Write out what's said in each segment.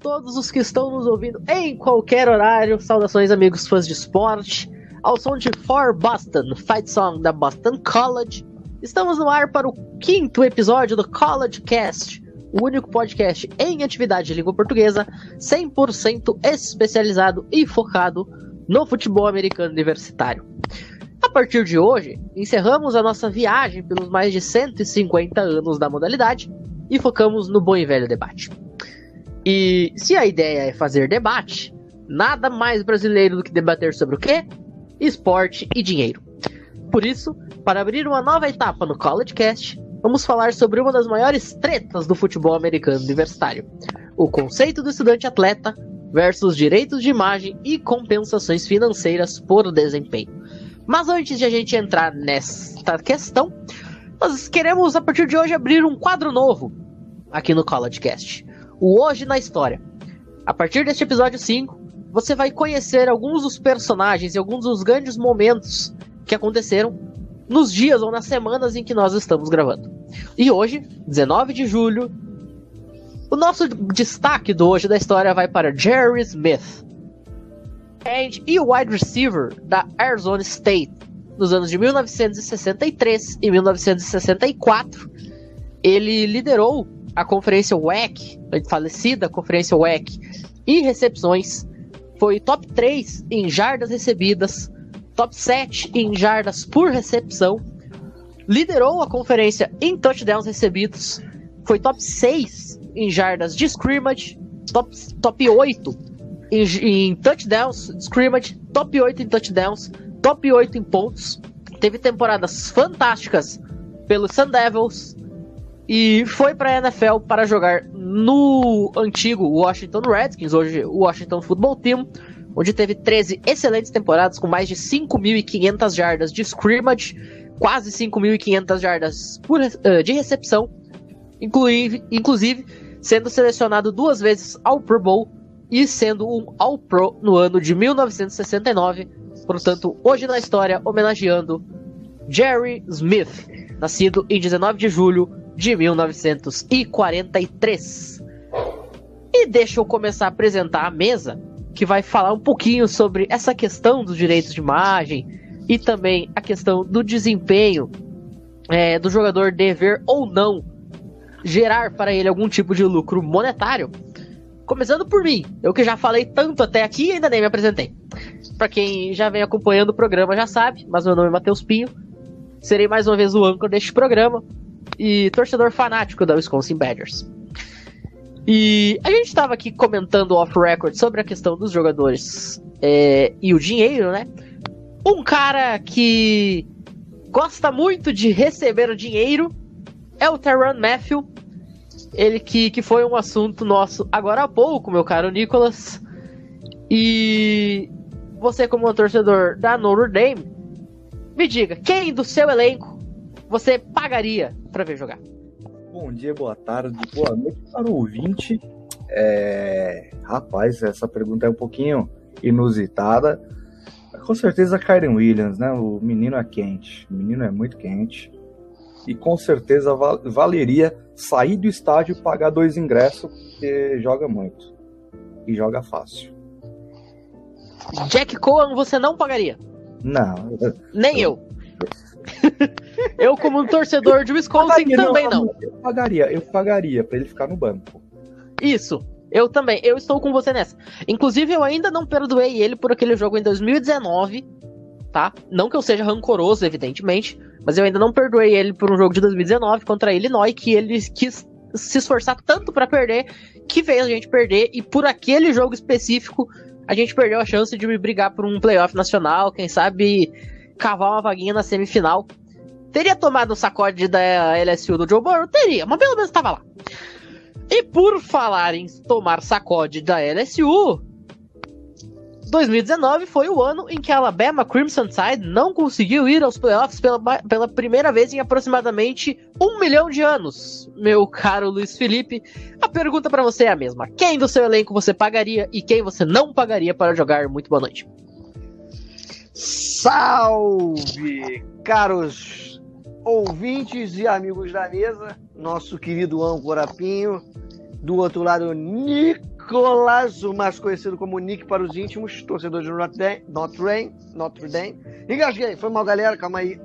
Todos os que estão nos ouvindo em qualquer horário. Saudações, amigos fãs de esporte. Ao som de For Boston, Fight Song da Boston College. Estamos no ar para o quinto episódio do College Cast, o único podcast em atividade de língua portuguesa 100% especializado e focado no futebol americano universitário. A partir de hoje, encerramos a nossa viagem pelos mais de 150 anos da modalidade e focamos no bom e velho debate. E se a ideia é fazer debate, nada mais brasileiro do que debater sobre o quê? Esporte e dinheiro. Por isso, para abrir uma nova etapa no College Cast, vamos falar sobre uma das maiores tretas do futebol americano universitário: o conceito do estudante atleta versus direitos de imagem e compensações financeiras por desempenho. Mas antes de a gente entrar nesta questão, nós queremos a partir de hoje abrir um quadro novo aqui no College Cast o Hoje na História. A partir deste episódio 5, você vai conhecer alguns dos personagens e alguns dos grandes momentos que aconteceram nos dias ou nas semanas em que nós estamos gravando. E hoje, 19 de julho, o nosso destaque do Hoje da História vai para Jerry Smith. And, e o wide receiver da Arizona State nos anos de 1963 e 1964. Ele liderou a conferência WEC, a falecida conferência WEC, em recepções, foi top 3 em jardas recebidas, top 7 em jardas por recepção, liderou a conferência em touchdowns recebidos, foi top 6 em jardas de scrimmage, top, top 8 em, em touchdowns, scrimmage, top 8 em touchdowns, top 8 em pontos. Teve temporadas fantásticas pelos Sun Devils, e foi para a NFL para jogar no antigo Washington Redskins, hoje Washington Football Team, onde teve 13 excelentes temporadas com mais de 5.500 jardas de scrimmage, quase 5.500 jardas por, uh, de recepção, inclusive, inclusive sendo selecionado duas vezes ao Pro Bowl e sendo um All-Pro no ano de 1969. Portanto, hoje na história, homenageando Jerry Smith, nascido em 19 de julho de 1943. E deixa eu começar a apresentar a mesa, que vai falar um pouquinho sobre essa questão dos direitos de imagem e também a questão do desempenho é, do jogador dever ou não gerar para ele algum tipo de lucro monetário. Começando por mim, eu que já falei tanto até aqui e ainda nem me apresentei. Para quem já vem acompanhando o programa já sabe, mas meu nome é Matheus Pinho. Serei mais uma vez o âncora deste programa e torcedor fanático da Wisconsin Badgers. E a gente estava aqui comentando off-record sobre a questão dos jogadores é, e o dinheiro, né? Um cara que gosta muito de receber o dinheiro é o Terran Matthew. Ele que, que foi um assunto nosso agora há pouco, meu caro Nicolas. E você, como um torcedor da Notre Dame, me diga, quem do seu elenco você pagaria para ver jogar? Bom dia, boa tarde, boa noite para o ouvinte. É... Rapaz, essa pergunta é um pouquinho inusitada. Com certeza, Kyren Williams, né? O menino é quente, o menino é muito quente. E com certeza val valeria sair do estádio e pagar dois ingressos, porque joga muito. E joga fácil. Jack Cohen você não pagaria? Não. Nem eu. eu, como um torcedor de Wisconsin, pagaria, também não, não. Eu pagaria, eu pagaria pra ele ficar no banco. Isso. Eu também, eu estou com você nessa. Inclusive, eu ainda não perdoei ele por aquele jogo em 2019, tá? Não que eu seja rancoroso, evidentemente, mas eu ainda não perdoei ele por um jogo de 2019 contra Illinois, que ele quis se esforçar tanto para perder, que fez a gente perder, e por aquele jogo específico, a gente perdeu a chance de me brigar por um playoff nacional, quem sabe cavar uma vaguinha na semifinal. Teria tomado o sacode da LSU do Joe Burrow? Teria, mas pelo menos estava lá. E por falar em tomar sacode da LSU, 2019 foi o ano em que a Alabama Crimson Tide não conseguiu ir aos playoffs pela, pela primeira vez em aproximadamente um milhão de anos. Meu caro Luiz Felipe, a pergunta para você é a mesma: quem do seu elenco você pagaria e quem você não pagaria para jogar? Muito boa noite. Salve, caros ouvintes e amigos da mesa, nosso querido âncora Pinho, do outro lado, Nicolas o mais conhecido como Nick para os íntimos, torcedor de Notre Dame, Notre Dame, Notre Dame. Engasguei, foi mal, galera, calma aí.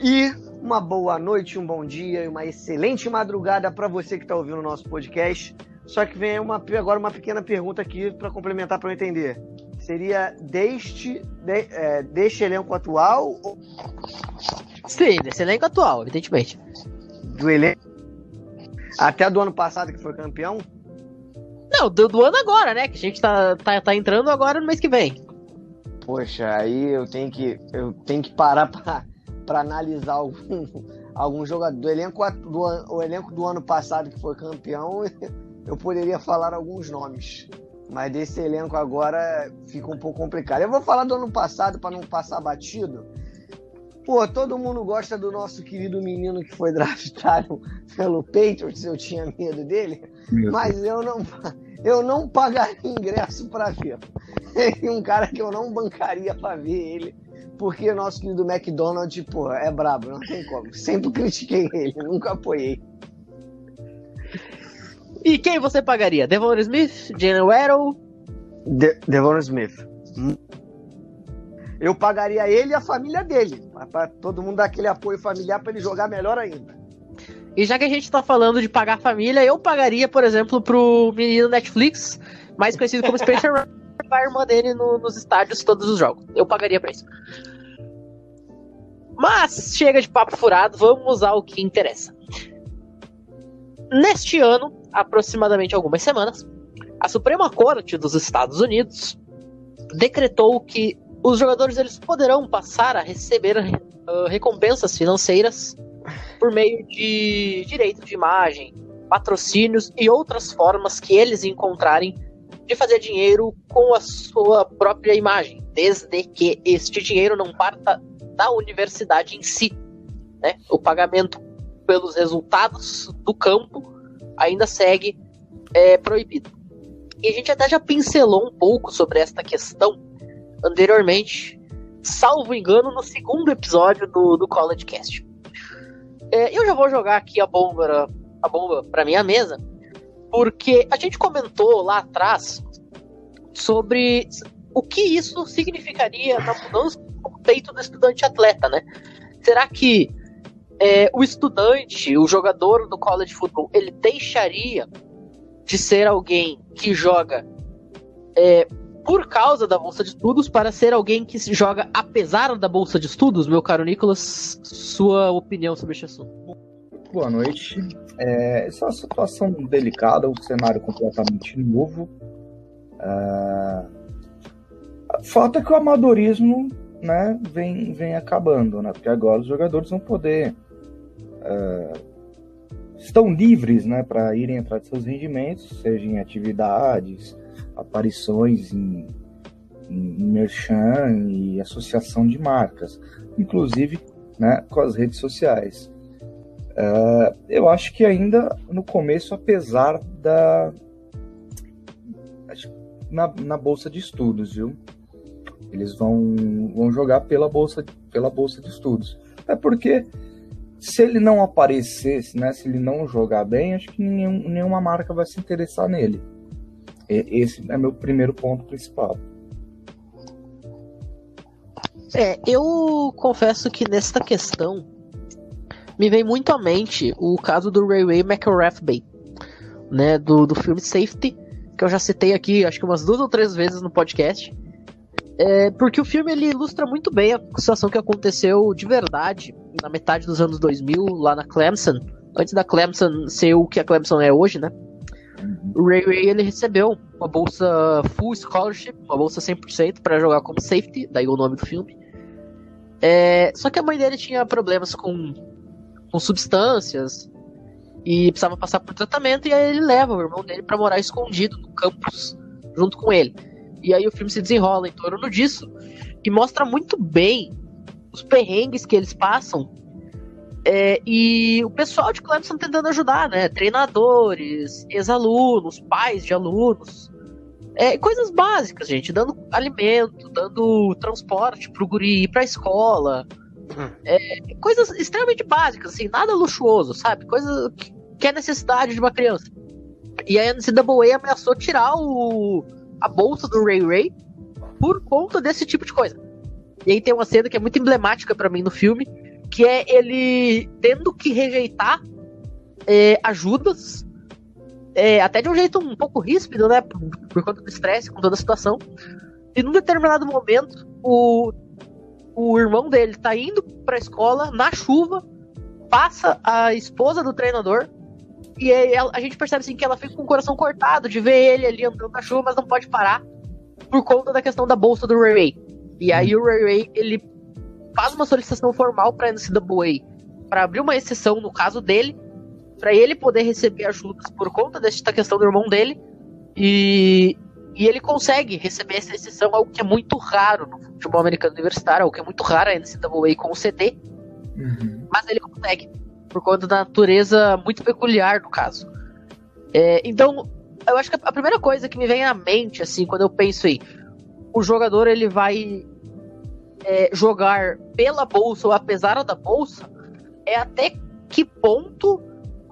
E uma boa noite, um bom dia e uma excelente madrugada para você que está ouvindo o nosso podcast. Só que vem uma, agora uma pequena pergunta aqui para complementar para eu entender. Seria deste, de, é, deste elenco atual? Ou... Sim, desse elenco atual, evidentemente. Do elenco. Até do ano passado que foi campeão? Não, do, do ano agora, né? Que a gente tá, tá, tá entrando agora no mês que vem. Poxa, aí eu tenho que, eu tenho que parar pra, pra analisar algum, algum jogador. Do elenco, do, o elenco do ano passado que foi campeão, eu poderia falar alguns nomes. Mas desse elenco agora fica um pouco complicado. Eu vou falar do ano passado para não passar batido. Pô, todo mundo gosta do nosso querido menino que foi draftado pelo Patriots, eu tinha medo dele, Meu mas eu não, eu não pagaria ingresso para ver. É um cara que eu não bancaria para ver ele, porque o nosso querido McDonald, pô, é brabo, não tem como. Sempre critiquei ele, nunca apoiei. E quem você pagaria? Devon Smith? Jalen Waddle? De Devon Smith eu pagaria ele e a família dele, para todo mundo dar aquele apoio familiar para ele jogar melhor ainda. E já que a gente tá falando de pagar família, eu pagaria, por exemplo, pro menino Netflix, mais conhecido como Spencer a irmã dele no, nos estádios todos os jogos. Eu pagaria pra isso. Mas chega de papo furado, vamos ao que interessa. Neste ano, aproximadamente algumas semanas, a Suprema Corte dos Estados Unidos decretou que os jogadores eles poderão passar a receber uh, recompensas financeiras por meio de direito de imagem, patrocínios e outras formas que eles encontrarem de fazer dinheiro com a sua própria imagem, desde que este dinheiro não parta da universidade em si. Né? O pagamento pelos resultados do campo ainda segue é, proibido. E a gente até já pincelou um pouco sobre esta questão anteriormente, salvo engano, no segundo episódio do, do College Cast. É, eu já vou jogar aqui a bomba, a bomba para minha mesa, porque a gente comentou lá atrás sobre o que isso significaria na mudança do peito do estudante atleta, né? Será que é, o estudante, o jogador do college football, ele deixaria de ser alguém que joga é, por causa da bolsa de estudos para ser alguém que se joga apesar da bolsa de estudos? Meu caro Nicolas, sua opinião sobre este assunto. Boa noite. É, essa é uma situação delicada, um cenário completamente novo. É... Falta é que o amadorismo né, vem, vem acabando, né? Porque agora os jogadores vão poder. É... estão livres né, para irem atrás de seus rendimentos, seja em atividades, aparições em, em merchan e associação de marcas, inclusive né, com as redes sociais. Uh, eu acho que ainda no começo, apesar da. Na, na bolsa de estudos, viu? Eles vão, vão jogar pela bolsa, pela bolsa de estudos. É porque se ele não aparecesse, né, se ele não jogar bem, acho que nenhum, nenhuma marca vai se interessar nele. Esse é meu primeiro ponto principal. É, eu confesso que nesta questão me vem muito à mente o caso do Railway McRathbey, né, do, do filme Safety, que eu já citei aqui, acho que umas duas ou três vezes no podcast. É, porque o filme ele ilustra muito bem a situação que aconteceu de verdade na metade dos anos 2000 lá na Clemson, antes da Clemson ser o que a Clemson é hoje, né? O Ray Ray ele recebeu uma bolsa full scholarship, uma bolsa 100% para jogar como safety, daí o nome do filme. É, só que a mãe dele tinha problemas com, com substâncias e precisava passar por tratamento e aí ele leva o irmão dele para morar escondido no campus junto com ele. E aí o filme se desenrola em torno disso e mostra muito bem os perrengues que eles passam é, e o pessoal de Clemson tentando ajudar, né? Treinadores, ex-alunos, pais de alunos. É, coisas básicas, gente. Dando alimento, dando transporte pro guri ir pra escola. É, coisas extremamente básicas, assim, nada luxuoso, sabe? Coisa que é necessidade de uma criança. E a NCAA ameaçou tirar o, a bolsa do Ray Ray por conta desse tipo de coisa. E aí tem uma cena que é muito emblemática para mim no filme, que é ele tendo que rejeitar é, ajudas, é, até de um jeito um pouco ríspido, né? Por, por conta do estresse, com toda a situação. E num determinado momento, o, o irmão dele tá indo pra escola na chuva, passa a esposa do treinador, e ela, a gente percebe assim que ela fica com o coração cortado de ver ele ali andando na chuva, mas não pode parar por conta da questão da bolsa do Ray. E aí o Ray, ele faz uma solicitação formal para a NCAA para abrir uma exceção no caso dele, para ele poder receber ajudas por conta desta questão do irmão dele. E, e ele consegue receber essa exceção, algo que é muito raro no futebol americano universitário, algo que é muito raro a NCAA conceder. Uhum. Mas ele consegue, por conta da natureza muito peculiar do caso. É, então, eu acho que a primeira coisa que me vem à mente, assim, quando eu penso aí, o jogador ele vai é, jogar pela bolsa ou apesar da bolsa, é até que ponto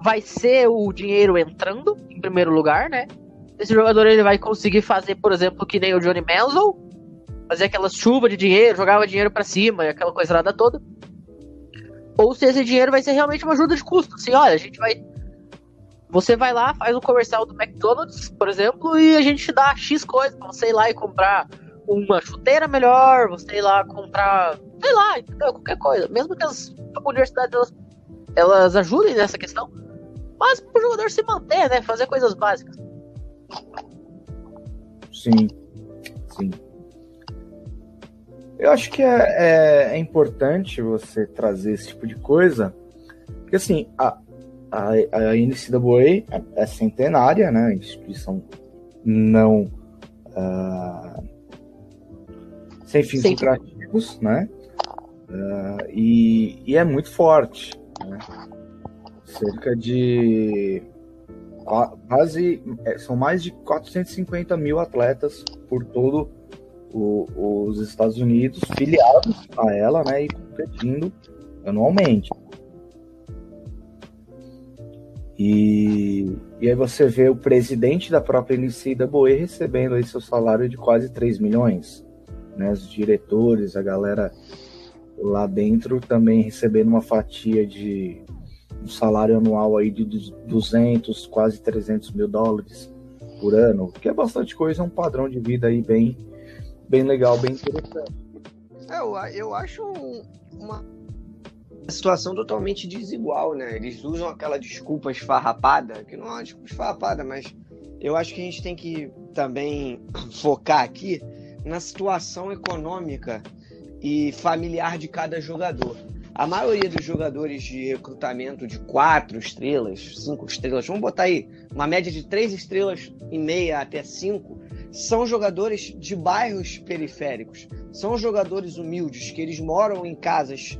vai ser o dinheiro entrando, em primeiro lugar, né? Esse jogador ele vai conseguir fazer, por exemplo, que nem o Johnny Manziel, fazer aquelas chuvas de dinheiro, jogava dinheiro para cima e aquela coisa nada toda. Ou se esse dinheiro vai ser realmente uma ajuda de custo. Assim, olha, a gente vai. Você vai lá, faz um comercial do McDonald's, por exemplo, e a gente dá X coisa pra você ir lá e comprar uma chuteira melhor, você ir lá comprar, sei lá, entendeu? qualquer coisa. Mesmo que as universidades elas, elas ajudem nessa questão, mas para o jogador se manter, né? Fazer coisas básicas. Sim, sim. Eu acho que é, é, é importante você trazer esse tipo de coisa, porque assim, a, a, a NCAA é, é centenária, né? Instituição não. Uh, sem fins Sim. lucrativos, né? Uh, e, e, é muito forte, né? Cerca de quase é, são mais de 450 mil atletas por todo o, os Estados Unidos filiados a ela, né? E competindo anualmente. E, e aí você vê o presidente da própria NCAA recebendo aí seu salário de quase 3 milhões né, os diretores, a galera lá dentro também recebendo uma fatia de um salário anual aí de 200, quase 300 mil dólares por ano, que é bastante coisa, é um padrão de vida aí bem, bem legal, bem interessante. É, eu, eu acho uma situação totalmente desigual, né? Eles usam aquela desculpa esfarrapada, que não é uma desculpa esfarrapada, mas eu acho que a gente tem que também focar aqui na situação econômica e familiar de cada jogador. A maioria dos jogadores de recrutamento de quatro estrelas, cinco estrelas, vamos botar aí uma média de três estrelas e meia até cinco, são jogadores de bairros periféricos, são jogadores humildes que eles moram em casas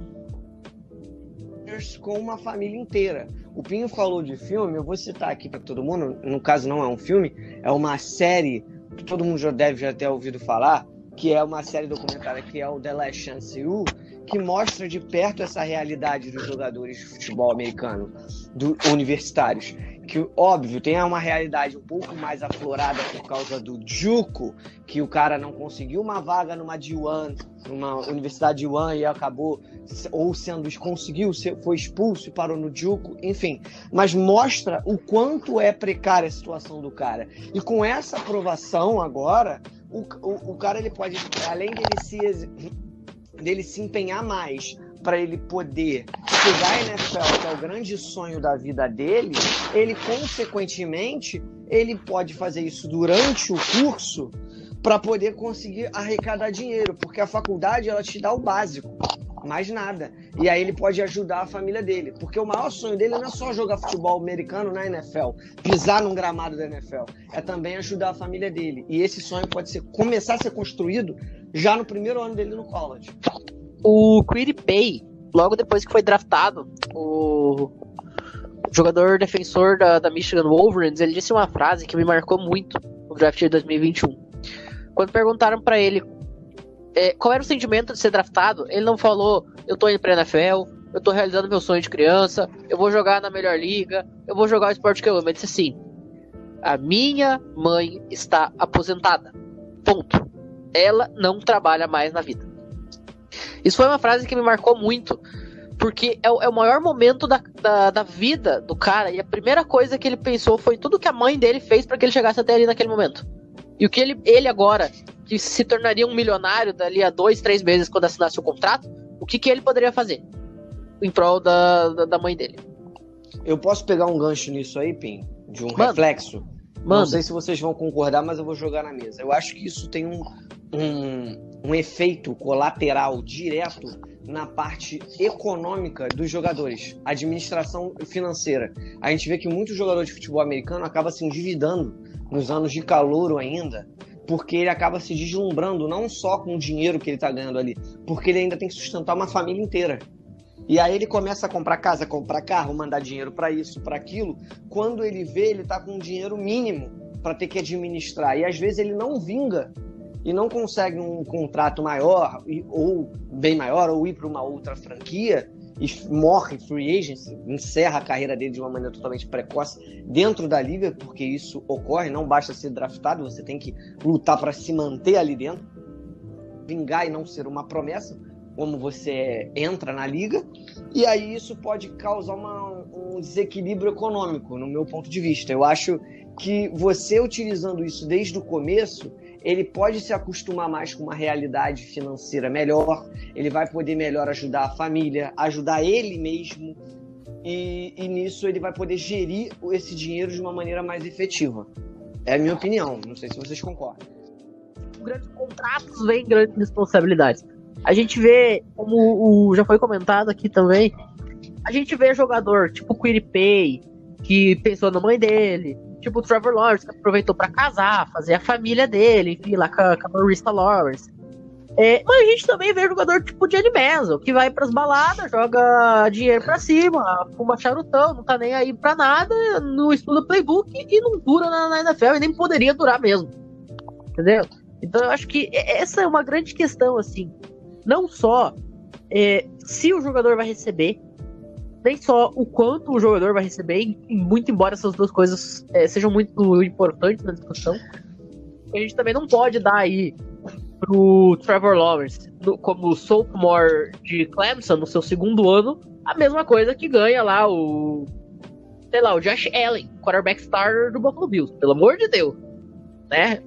com uma família inteira. O Pinho falou de filme, eu vou citar aqui para todo mundo. No caso, não é um filme, é uma série que todo mundo já deve já ter ouvido falar, que é uma série documentária que é o The Last Chance U, que mostra de perto essa realidade dos jogadores de futebol americano, do, universitários. Que, óbvio, tem uma realidade um pouco mais aflorada por causa do Juco, que o cara não conseguiu uma vaga numa D1, numa universidade D1 e acabou, ou sendo, conseguiu, foi expulso parou no Juco, enfim. Mas mostra o quanto é precária a situação do cara. E com essa aprovação agora, o, o, o cara ele pode, além dele se dele se empenhar mais para ele poder chegar à NFL, que é o grande sonho da vida dele, ele consequentemente ele pode fazer isso durante o curso para poder conseguir arrecadar dinheiro, porque a faculdade ela te dá o básico, mais nada. E aí ele pode ajudar a família dele, porque o maior sonho dele não é só jogar futebol americano na NFL, pisar num gramado da NFL, é também ajudar a família dele. E esse sonho pode ser começar a ser construído já no primeiro ano dele no college. O Quiri Pay, logo depois que foi draftado, o jogador defensor da, da Michigan Wolverines, ele disse uma frase que me marcou muito no draft de 2021. Quando perguntaram para ele é, qual era o sentimento de ser draftado, ele não falou, eu tô indo pra NFL, eu tô realizando meu sonho de criança, eu vou jogar na melhor liga, eu vou jogar o esporte que eu amo. Ele disse assim, A minha mãe está aposentada. Ponto. Ela não trabalha mais na vida. Isso foi uma frase que me marcou muito, porque é o, é o maior momento da, da, da, vida do cara, e a primeira coisa que ele pensou foi tudo que a mãe dele fez para que ele chegasse até ali naquele momento. E o que ele, ele agora, que se tornaria um milionário dali a dois, três meses quando assinasse o contrato, o que, que ele poderia fazer em prol da, da, da mãe dele? Eu posso pegar um gancho nisso aí, Pim? De um reflexo? Não sei se vocês vão concordar, mas eu vou jogar na mesa. Eu acho que isso tem um, um, um efeito colateral direto na parte econômica dos jogadores, administração financeira. A gente vê que muitos jogadores de futebol americano acabam se endividando nos anos de calor ainda, porque ele acaba se deslumbrando não só com o dinheiro que ele está ganhando ali, porque ele ainda tem que sustentar uma família inteira. E aí ele começa a comprar casa, comprar carro, mandar dinheiro para isso, para aquilo. Quando ele vê, ele está com um dinheiro mínimo para ter que administrar. E às vezes ele não vinga e não consegue um contrato maior ou bem maior ou ir para uma outra franquia e morre free agency, encerra a carreira dele de uma maneira totalmente precoce dentro da liga, porque isso ocorre, não basta ser draftado, você tem que lutar para se manter ali dentro, vingar e não ser uma promessa, como você entra na liga, e aí isso pode causar uma, um desequilíbrio econômico, no meu ponto de vista. Eu acho que você utilizando isso desde o começo, ele pode se acostumar mais com uma realidade financeira melhor, ele vai poder melhor ajudar a família, ajudar ele mesmo, e, e nisso ele vai poder gerir esse dinheiro de uma maneira mais efetiva. É a minha opinião, não sei se vocês concordam. Grandes contratos vêm grandes responsabilidades. A gente vê, como o, já foi comentado aqui também, a gente vê jogador tipo o Pay, que pensou na mãe dele, Tipo o Trevor Lawrence, que aproveitou para casar, fazer a família dele, enfim, lá com a, com a Marista Lawrence. É, mas a gente também vê jogador tipo Johnny Manziel, que vai pras baladas, joga dinheiro pra cima, fuma charutão, não tá nem aí pra nada, não estuda playbook e não dura na, na NFL e nem poderia durar mesmo. Entendeu? Então eu acho que essa é uma grande questão, assim. Não só é, se o jogador vai receber, nem só o quanto o jogador vai receber, muito embora essas duas coisas é, sejam muito importantes na discussão, a gente também não pode dar aí pro Trevor Lawrence, no, como sophomore de Clemson, no seu segundo ano, a mesma coisa que ganha lá o. Sei lá, o Josh Allen, quarterback starter do Buffalo Bills. Pelo amor de Deus. Né?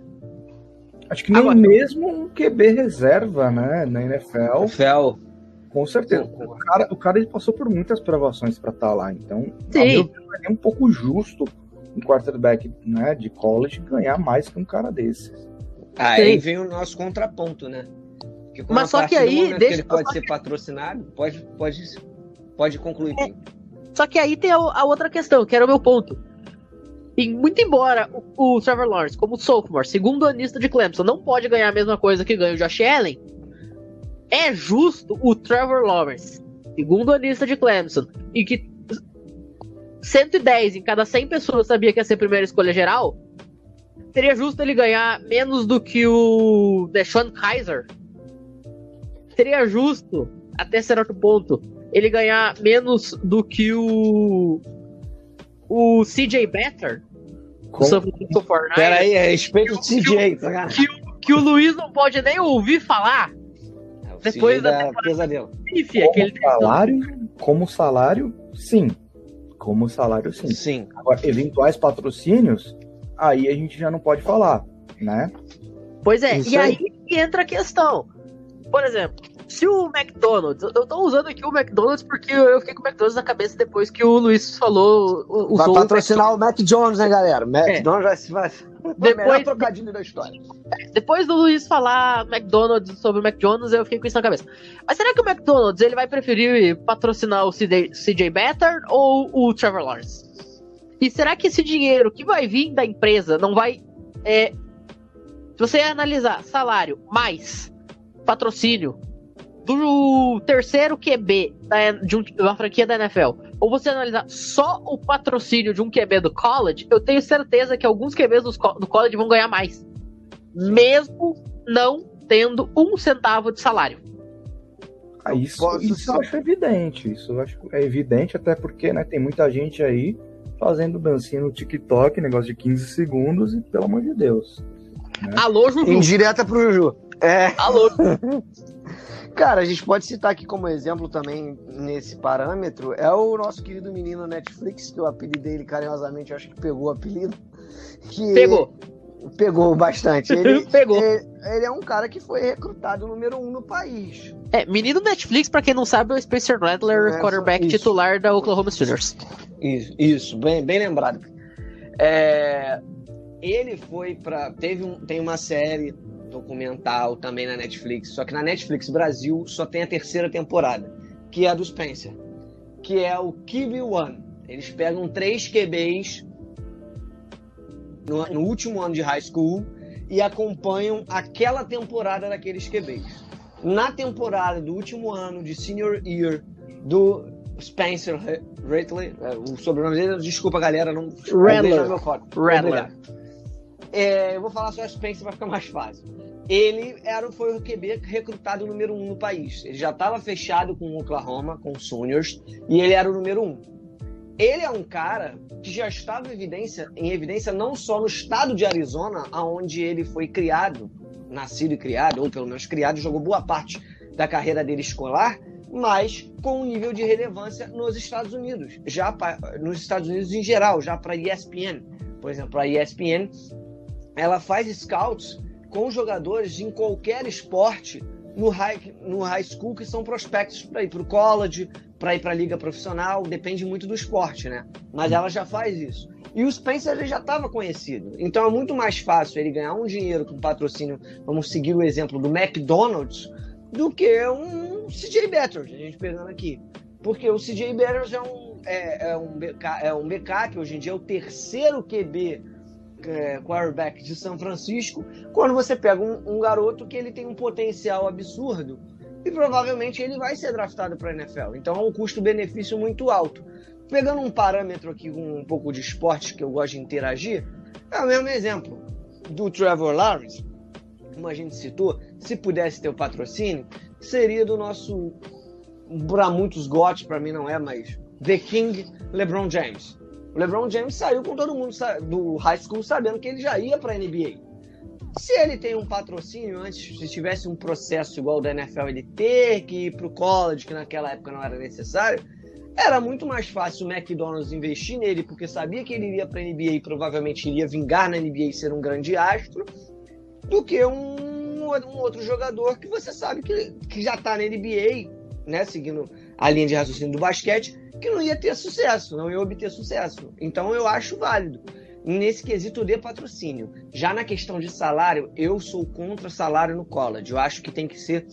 Acho que nem Agora, mesmo um QB reserva, né? Na NFL. NFL. Com certeza. O cara, o cara ele passou por muitas provações para estar tá lá. Então, Sim. é um pouco justo um quarterback né, de college ganhar mais que um cara desses. Aí vem o nosso contraponto, né? Mas só que aí. Deixa, que ele pode ser que... patrocinado, pode, pode, pode concluir. É, só que aí tem a, a, outra questão, que era o meu ponto. E muito embora o, o Trevor Lawrence, como sophomore, segundo anista de Clemson, não pode ganhar a mesma coisa que ganha o Josh Allen, é justo o Trevor Lawrence, segundo a lista de Clemson, e que 110 em cada 100 pessoas sabia que ia ser primeira escolha geral, seria justo ele ganhar menos do que o Deshaun Kaiser? Seria justo, até certo ponto, ele ganhar menos do que o o CJ Better? Com... O Peraí, respeito o CJ, tá que, que, que o Luiz não pode nem ouvir falar depois da, pesadelo. como salário, como salário, sim. Como salário, sim. Sim. Agora, eventuais patrocínios, aí a gente já não pode falar, né? Pois é, Isso e aí. aí entra a questão. Por exemplo, se o McDonald's, eu tô usando aqui o McDonald's porque eu fiquei com o McDonald's na cabeça depois que o Luiz falou. Vai patrocinar o, Mac Jones, né, galera? McDonald's é. vai, depois, trocadilho da história. Depois do Luiz falar McDonald's sobre o McDonald's, eu fiquei com isso na cabeça. Mas será que o McDonald's ele vai preferir patrocinar o CJ, CJ Better ou o Trevor Lawrence? E será que esse dinheiro que vai vir da empresa não vai. É, se você analisar salário mais patrocínio do terceiro QB da, de, um, de uma franquia da NFL, ou você analisar só o patrocínio de um QB do college, eu tenho certeza que alguns QBs do, do college vão ganhar mais. Mesmo não tendo um centavo de salário. Ah, isso, isso eu acho evidente. Isso eu acho é evidente, até porque né, tem muita gente aí fazendo dancinha no TikTok, negócio de 15 segundos, e pelo amor de Deus. Né? Alô, Juju. Indireta pro Juju. É. Alô. Cara, a gente pode citar aqui como exemplo também nesse parâmetro é o nosso querido menino Netflix, que o apelido dele carinhosamente, eu acho que pegou o apelido. Que pegou. Pegou bastante. Ele, pegou. Ele, ele, é um cara que foi recrutado número um no país. É, menino Netflix, para quem não sabe, é o Spencer Rattler, é, quarterback isso. titular da Oklahoma Sooners. Isso, isso, bem, bem lembrado. É, ele foi para teve um, tem uma série documental também na Netflix, só que na Netflix Brasil só tem a terceira temporada, que é a do Spencer, que é o QB One. Eles pegam três QBs no, no último ano de high school e acompanham aquela temporada daqueles QBs. Na temporada do último ano de senior year do Spencer Rattler, é, o sobrenome dele, desculpa galera, não. Rattler. Rattler. É, eu vou falar só Spencer para ficar mais fácil. Ele era, foi o QB recrutado número um no país. Ele já estava fechado com o Oklahoma, com o Sooners, e ele era o número um. Ele é um cara que já estava em evidência, em evidência não só no estado de Arizona, aonde ele foi criado, nascido e criado, ou pelo menos criado, jogou boa parte da carreira dele escolar, mas com um nível de relevância nos Estados Unidos, já pra, nos Estados Unidos em geral, já para ESPN. Por exemplo, a ESPN ela faz scouts com jogadores em qualquer esporte no high, no high school que são prospectos para ir para o college, para ir para a liga profissional, depende muito do esporte, né? Mas ela já faz isso. E o Spencer ele já estava conhecido, então é muito mais fácil ele ganhar um dinheiro com patrocínio, vamos seguir o exemplo do McDonald's, do que um CJ Betters, a gente pegando aqui. Porque o CJ Betters é um, é, é, um, é um backup, hoje em dia é o terceiro QB é, quarterback de São Francisco, quando você pega um, um, garoto que ele tem um potencial absurdo e provavelmente ele vai ser draftado para a NFL. Então é um custo-benefício muito alto. Pegando um parâmetro aqui com um pouco de esporte que eu gosto de interagir, é o mesmo exemplo do Trevor Lawrence, como a gente citou, se pudesse ter o patrocínio, seria do nosso, para muitos gotes, para mim não é, mas The King LeBron James. O LeBron James saiu com todo mundo do high school sabendo que ele já ia para a NBA. Se ele tem um patrocínio antes, se tivesse um processo igual o da NFL, ele ter que ir para o college, que naquela época não era necessário, era muito mais fácil o McDonald's investir nele, porque sabia que ele iria para a NBA e provavelmente iria vingar na NBA e ser um grande astro, do que um, um outro jogador que você sabe que, que já está na NBA, né, seguindo a linha de raciocínio do basquete, que não ia ter sucesso, não ia obter sucesso. Então eu acho válido. Nesse quesito de patrocínio. Já na questão de salário, eu sou contra salário no college. Eu acho que tem que ser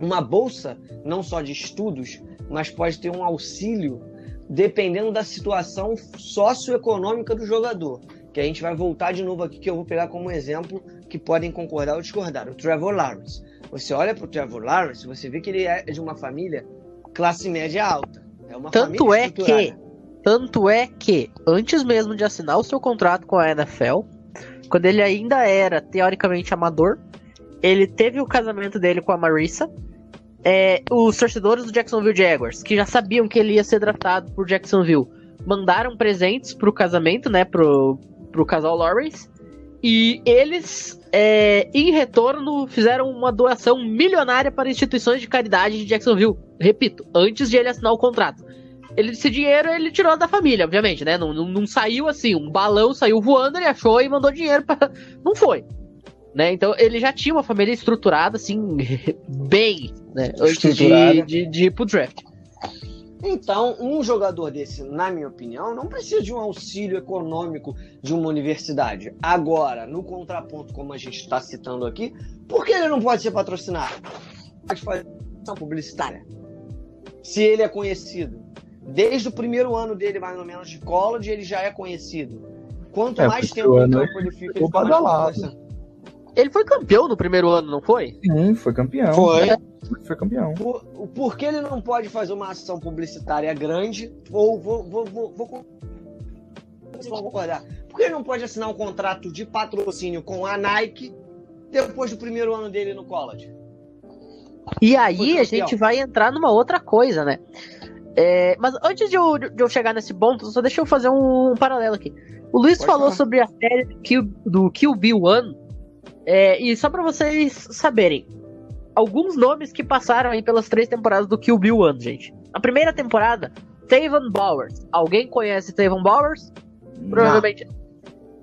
uma bolsa, não só de estudos, mas pode ter um auxílio dependendo da situação socioeconômica do jogador. Que a gente vai voltar de novo aqui, que eu vou pegar como exemplo, que podem concordar ou discordar. O Trevor Lawrence. Você olha para o Trevor Lawrence, você vê que ele é de uma família classe média alta. É uma tanto é que, tanto é que, antes mesmo de assinar o seu contrato com a NFL, quando ele ainda era teoricamente amador, ele teve o casamento dele com a Marissa. É, os torcedores do Jacksonville Jaguars, que já sabiam que ele ia ser draftado por Jacksonville, mandaram presentes pro casamento, né, pro, pro casal Lawrence. E eles, é, em retorno, fizeram uma doação milionária para instituições de caridade de Jacksonville. Repito, antes de ele assinar o contrato. Ele, esse dinheiro ele tirou da família, obviamente, né? Não, não, não saiu assim, um balão saiu voando, ele achou e mandou dinheiro para. Não foi. Né? Então ele já tinha uma família estruturada, assim, bem, né? Antes de, de, de ir pro draft. Então, um jogador desse, na minha opinião, não precisa de um auxílio econômico de uma universidade. Agora, no contraponto, como a gente está citando aqui, por que ele não pode ser patrocinado? Pode fazer publicitária. Se ele é conhecido. Desde o primeiro ano dele, mais ou menos, de college, ele já é conhecido. Quanto é, mais tempo no campo ele fica, ele fica mais Ele foi campeão no primeiro ano, não foi? Sim, foi campeão. Foi. É foi campeão. Por, por, que ele não pode fazer uma ação publicitária grande? Ou vou, vou, vou, vou, vocês vão concordar. Por que ele não pode assinar um contrato de patrocínio com a Nike depois do primeiro ano dele no college? E aí a gente vai entrar numa outra coisa, né? É, mas antes de eu, de eu, chegar nesse ponto, só deixa eu fazer um, um paralelo aqui. O Luiz Pode falou falar. sobre a série do Kill, do Kill Bill One. É, e só para vocês saberem, alguns nomes que passaram aí pelas três temporadas do Kill Bill One, gente. A primeira temporada, Tavon Bowers. Alguém conhece Tavon Bowers? Provavelmente.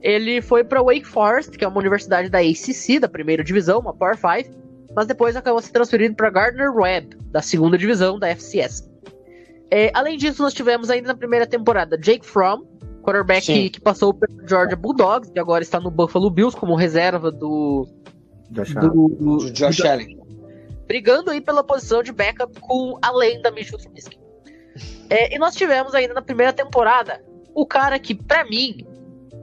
Ele foi para Wake Forest, que é uma universidade da ACC, da primeira divisão, uma Power 5, mas depois acabou se transferindo para Gardner Webb, da segunda divisão da FCS. É, além disso, nós tivemos ainda na primeira temporada Jake Fromm, quarterback que, que, passou pelo Georgia Bulldogs e agora está no Buffalo Bills como reserva do Josh, do, do, do Josh do, Allen. Brigando aí pela posição de backup com a lenda Mitchell Trubisky. É, e nós tivemos ainda na primeira temporada o cara que, para mim,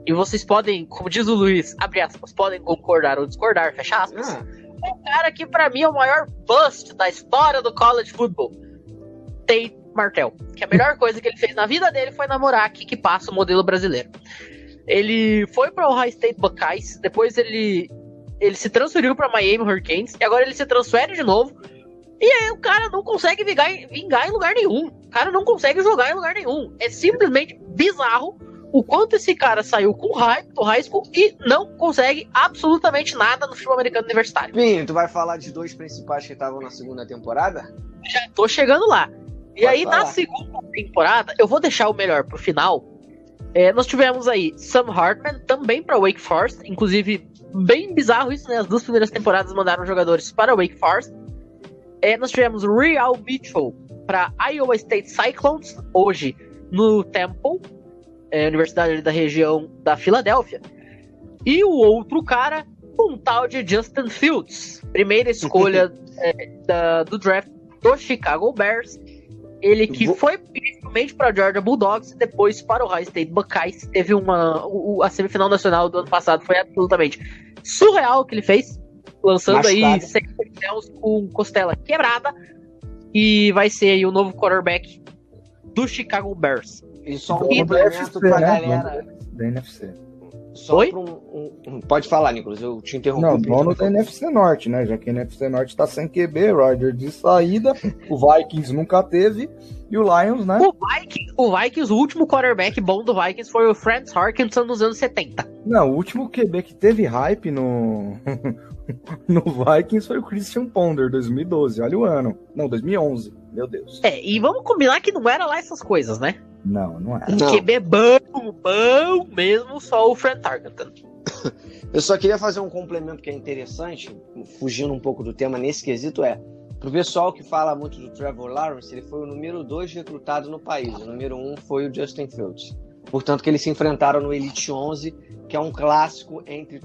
e vocês podem, como diz o Luiz, abre aspas, podem concordar ou discordar, fecha aspas. Ah. O cara que, para mim, é o maior bust da história do college football. Tate Martel. Que a melhor coisa que ele fez na vida dele foi namorar aqui que passa o modelo brasileiro. Ele foi para o High State Buckeyes, depois ele ele se transferiu para Miami Hurricanes e agora ele se transfere de novo. E aí o cara não consegue vingar, vingar em lugar nenhum. O cara não consegue jogar em lugar nenhum. É simplesmente bizarro o quanto esse cara saiu com hype do high school e não consegue absolutamente nada no futebol americano universitário. Pinho, tu vai falar de dois principais que estavam na segunda temporada? Já tô chegando lá. E aí, falar. na segunda temporada, eu vou deixar o melhor pro final. É, nós tivemos aí Sam Hartman, também para Wake Forest, inclusive bem bizarro isso, né? As duas primeiras temporadas mandaram jogadores para Wake Forest. É, nós tivemos Real Mitchell para Iowa State Cyclones, hoje no Temple, é, Universidade da região da Filadélfia. E o outro cara, um tal de Justin Fields, primeira escolha é, da, do draft do Chicago Bears ele que Vou... foi principalmente para Georgia Bulldogs, depois para o High State Buckeyes. Teve uma. O, a semifinal nacional do ano passado foi absolutamente surreal o que ele fez. Lançando aí seis com costela quebrada. E vai ser aí o novo quarterback do Chicago Bears. E só um complemento pra né? galera. Da NFC. Só Oi? Um, um, pode falar, Nicolas, eu te interrompi. Não, dono da NFC Norte, né? Já que a NFC Norte tá sem QB, Roger de saída, o Vikings nunca teve, e o Lions, né? O Vikings, o Vikings, o último quarterback bom do Vikings foi o Franz Harkinson nos anos 70. Não, o último QB que teve hype no, no Vikings foi o Christian Ponder, 2012, olha o ano. Não, 2011, meu Deus. É, e vamos combinar que não era lá essas coisas, né? Não, não é. Não. QB bom, bom mesmo, só o Fred Tarkenton. Eu só queria fazer um complemento que é interessante, fugindo um pouco do tema nesse quesito, é pro pessoal que fala muito do Trevor Lawrence, ele foi o número 2 recrutado no país. O número 1 um foi o Justin Fields. Portanto, que eles se enfrentaram no Elite 11, que é um clássico entre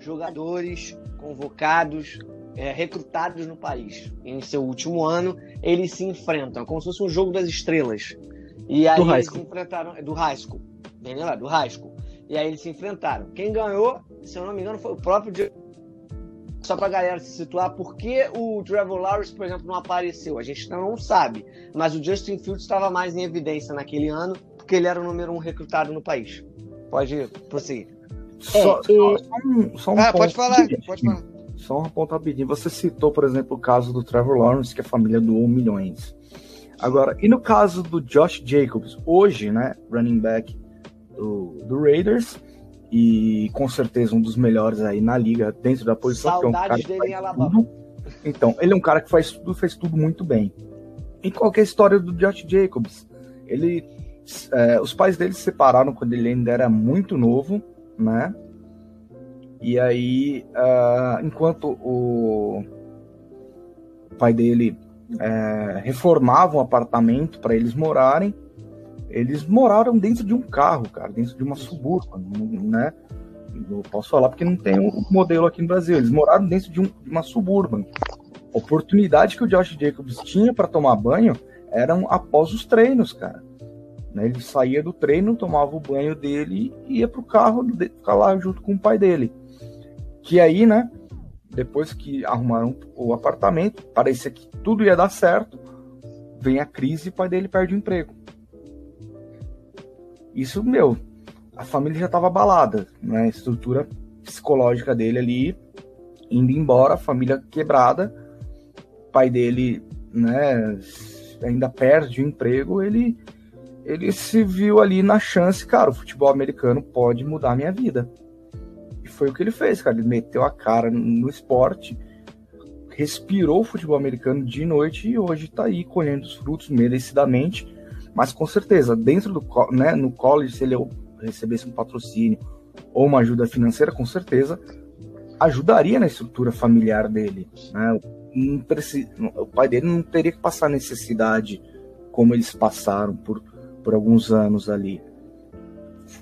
jogadores convocados é, recrutados no país. Em seu último ano, eles se enfrentam, como se fosse um jogo das estrelas. E aí do eles se enfrentaram. Do high school. Bem lá, do high school. E aí eles se enfrentaram. Quem ganhou, se eu não me engano, foi o próprio. Só pra galera se situar, por que o Trevor Lawrence, por exemplo, não apareceu? A gente não sabe. Mas o Justin Fields estava mais em evidência naquele ano, porque ele era o número um recrutado no país. Pode prosseguir. Só, é, só, só um, só um ah, pode falar, pode falar. Só um ponto rapidinho. Você citou, por exemplo, o caso do Trevor Lawrence, que a família doou milhões. Agora, e no caso do Josh Jacobs, hoje, né, running back do, do Raiders, e com certeza um dos melhores aí na liga, dentro da posição. Saudades é um cara dele em Alabama. Tudo. Então, ele é um cara que faz tudo, faz tudo muito bem. E qual é a história do Josh Jacobs? Ele, é, os pais dele se separaram quando ele ainda era muito novo, né? E aí, uh, enquanto o pai dele é, reformava um apartamento para eles morarem, eles moraram dentro de um carro, cara, dentro de uma suburban, né? Eu posso falar porque não tem um modelo aqui no Brasil. Eles moraram dentro de, um, uma suburban. A oportunidade que o Josh Jacobs tinha para tomar banho eram após os treinos, cara. Né? Ele saía do treino, tomava o banho dele e ia pro carro ficar lá junto com o pai dele. Que aí, né, depois que arrumaram o apartamento, parecia que tudo ia dar certo, vem a crise e o pai dele perde o emprego. Isso, meu, a família já estava abalada, né? A estrutura psicológica dele ali indo embora, a família quebrada, pai dele, né, ainda perde o emprego, ele, ele se viu ali na chance, cara, o futebol americano pode mudar a minha vida. Foi o que ele fez, cara. Ele meteu a cara no esporte, respirou o futebol americano de noite e hoje tá aí colhendo os frutos merecidamente. Mas com certeza, dentro do né, no college, se ele recebesse um patrocínio ou uma ajuda financeira, com certeza ajudaria na estrutura familiar dele. Né? o pai dele não teria que passar necessidade como eles passaram por, por alguns anos ali.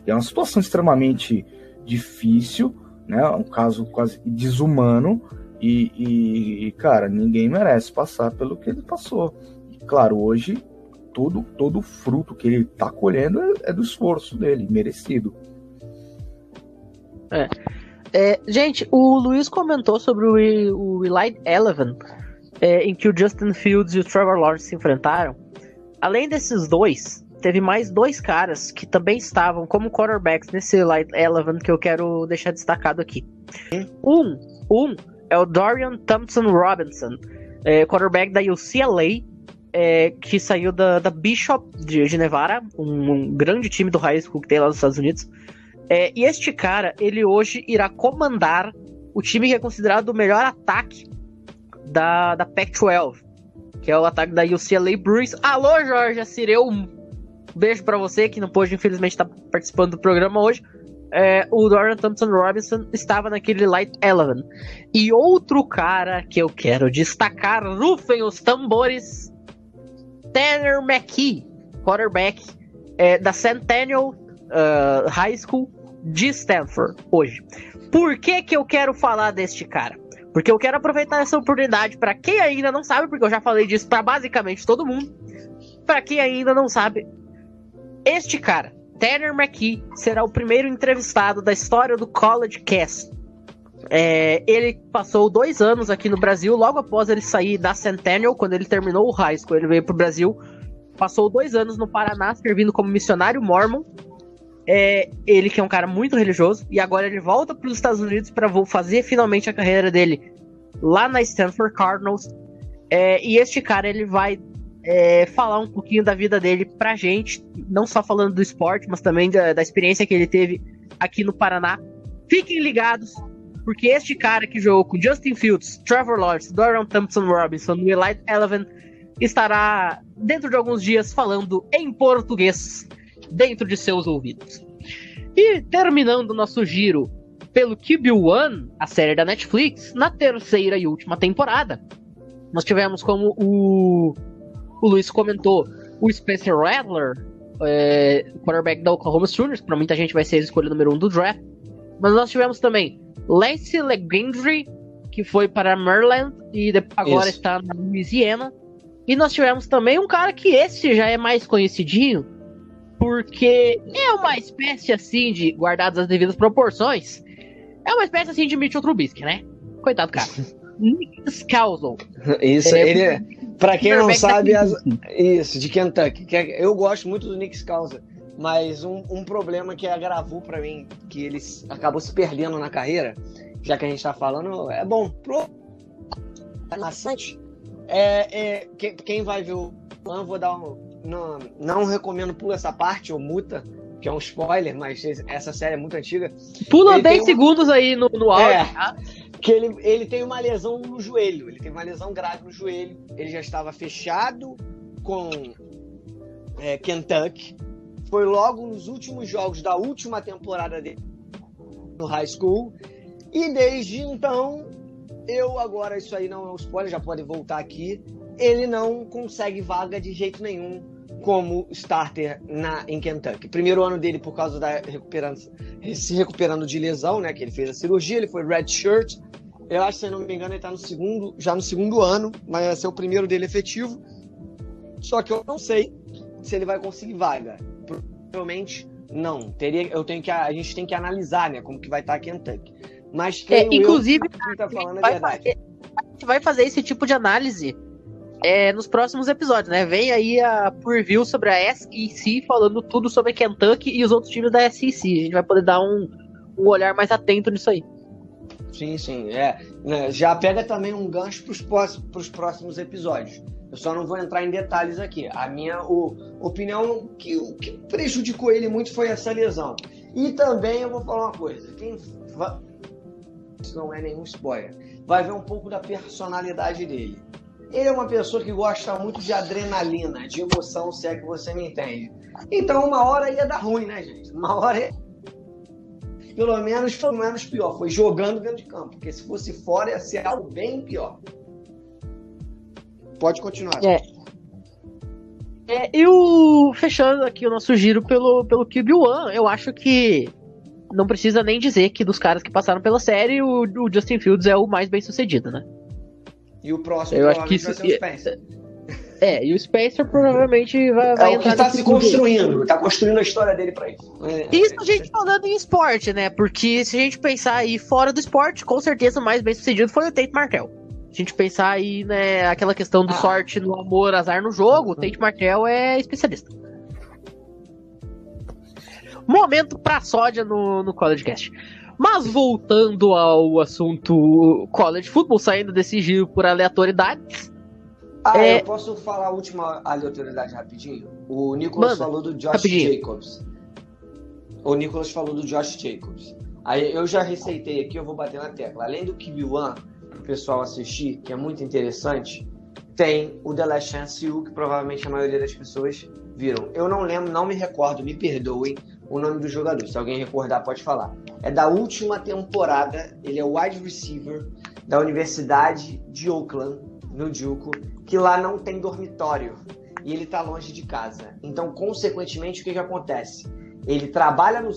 É uma situação extremamente difícil, né? Um caso quase desumano e, e, cara, ninguém merece passar pelo que ele passou. E, claro, hoje todo todo fruto que ele está colhendo é, é, do esforço dele, merecido. É. É, gente, o Luiz comentou sobre o, o Elite Eleven, é, em que o Justin Fields e o Trevor Lawrence se enfrentaram. Além desses dois, teve mais dois caras que também estavam como quarterbacks nesse Elite Eleven que eu quero deixar destacado aqui. Um, um é o Dorian Thompson Robinson, é, quarterback da UCLA, é, que saiu da, da Bishop de, Nevada, um, um, grande time do high school que tem lá nos Estados Unidos. É, e este cara, ele hoje irá comandar o time que é considerado o melhor ataque da, da Pac-12, que é o ataque da UCLA Bruins. Alô, Jorge Cireu, beijo para você que não pôde, infelizmente, estar tá participando do programa hoje. É, o Dorian Thompson Robinson estava naquele Light Eleven. E outro cara que eu quero destacar, rufem os tambores, Tanner McKee, quarterback é, da Centennial uh, High School de Stanford hoje. Por que, que eu quero falar deste cara? Porque eu quero aproveitar essa oportunidade para quem ainda não sabe, porque eu já falei disso para basicamente todo mundo. Para quem ainda não sabe, este cara, Tanner McKee, será o primeiro entrevistado da história do College Cast. É, ele passou dois anos aqui no Brasil, logo após ele sair da Centennial, quando ele terminou o high school, ele veio pro Brasil. Passou dois anos no Paraná, servindo como missionário mormon é, ele que é um cara muito religioso e agora ele volta para os Estados Unidos para fazer finalmente a carreira dele lá na Stanford Cardinals. É, e este cara ele vai é, falar um pouquinho da vida dele pra gente, não só falando do esporte, mas também da, da experiência que ele teve aqui no Paraná. Fiquem ligados, porque este cara que jogou com Justin Fields, Trevor Lawrence, Dorian Thompson Robinson no Elite Eleven estará dentro de alguns dias falando em português dentro de seus ouvidos. E terminando nosso giro pelo QB1, a série da Netflix, na terceira e última temporada, nós tivemos como o, o Luiz comentou, o Spencer Rattler, é, quarterback da Oklahoma Sooners, que para muita gente vai ser a escolha número um do draft. Mas nós tivemos também Lance Legendry, que foi para Maryland e agora Isso. está na Louisiana. E nós tivemos também um cara que esse já é mais conhecidinho, porque é uma espécie assim de, guardadas as devidas proporções, é uma espécie assim de Mitchell Trubisky, né? Coitado cara. Nick Scalzo. Isso, é, ele é, pra quem não sabe, as, isso, de Kentucky. Que é, eu gosto muito do Nick Scalzo, mas um, um problema que agravou para mim, que ele acabou se perdendo na carreira, já que a gente tá falando, é bom pro é maçante. É, é, quem vai ver o eu vou dar um, não, não recomendo pula essa parte ou muta, que é um spoiler, mas essa série é muito antiga. Pula ele 10 um... segundos aí no, no áudio, é, tá? Que ele, ele tem uma lesão no joelho, ele tem uma lesão grave no joelho, ele já estava fechado com é, Kentucky, foi logo nos últimos jogos da última temporada dele no high school, e desde então, eu agora, isso aí não é um spoiler, já pode voltar aqui, ele não consegue vaga de jeito nenhum como starter na, em Kentucky. Primeiro ano dele por causa da recuperando, se recuperando de lesão, né? Que ele fez a cirurgia, ele foi red shirt. Eu acho, se eu não me engano, ele está no segundo, já no segundo ano, mas vai ser o primeiro dele efetivo. Só que eu não sei se ele vai conseguir vaga. Provavelmente não. Teria, eu tenho que, a gente tem que analisar, né? Como que vai estar tá a Kentucky. Mas é, inclusive, eu, tá falando a, gente a gente vai fazer esse tipo de análise é, nos próximos episódios, né? Vem aí a preview sobre a SEC, falando tudo sobre Kentucky e os outros times da SEC. A gente vai poder dar um, um olhar mais atento nisso aí. Sim, sim. É, né, já pega também um gancho para os próximos episódios. Eu só não vou entrar em detalhes aqui. A minha o, opinião que o que prejudicou ele muito foi essa lesão. E também eu vou falar uma coisa. Quem va... isso não é nenhum spoiler. Vai ver um pouco da personalidade dele. Ele é uma pessoa que gosta muito de adrenalina, de emoção, se é que você me entende. Então, uma hora ia dar ruim, né, gente? Uma hora pelo menos pelo menos pior. Foi jogando dentro de campo. Porque se fosse fora, ia ser algo bem pior. Pode continuar. É. É, e o, fechando aqui o nosso giro pelo, pelo Cube One, eu acho que não precisa nem dizer que dos caras que passaram pela série, o, o Justin Fields é o mais bem sucedido, né? E o próximo eu acho que isso, vai ser o Spencer. É, e o Spencer provavelmente vai, vai é entrar. Ele tá se construindo, tá construindo a história dele pra isso. É, isso a gente falando em esporte, né? Porque se a gente pensar aí fora do esporte, com certeza o mais bem sucedido foi o Tate Markel. Se a gente pensar aí, né, aquela questão do ah. sorte no amor, azar no jogo, o Tate Markel é especialista. Momento pra sódia no, no College Cast. Mas voltando ao assunto college football, saindo desse giro por aleatoriedades, ah, é... eu posso falar a última aleatoriedade rapidinho? O Nicolas Manda, falou do Josh rapidinho. Jacobs. O Nicolas falou do Josh Jacobs. Aí eu já receitei aqui, eu vou bater na tecla. Além do QB1, o pessoal assistir, que é muito interessante, tem o The Last Chance U, que provavelmente a maioria das pessoas viram. Eu não lembro, não me recordo, me perdoem o nome do jogador. Se alguém recordar, pode falar. É da última temporada, ele é wide receiver da Universidade de Oakland, no Juco, que lá não tem dormitório e ele está longe de casa. Então, consequentemente, o que, que acontece? Ele trabalha no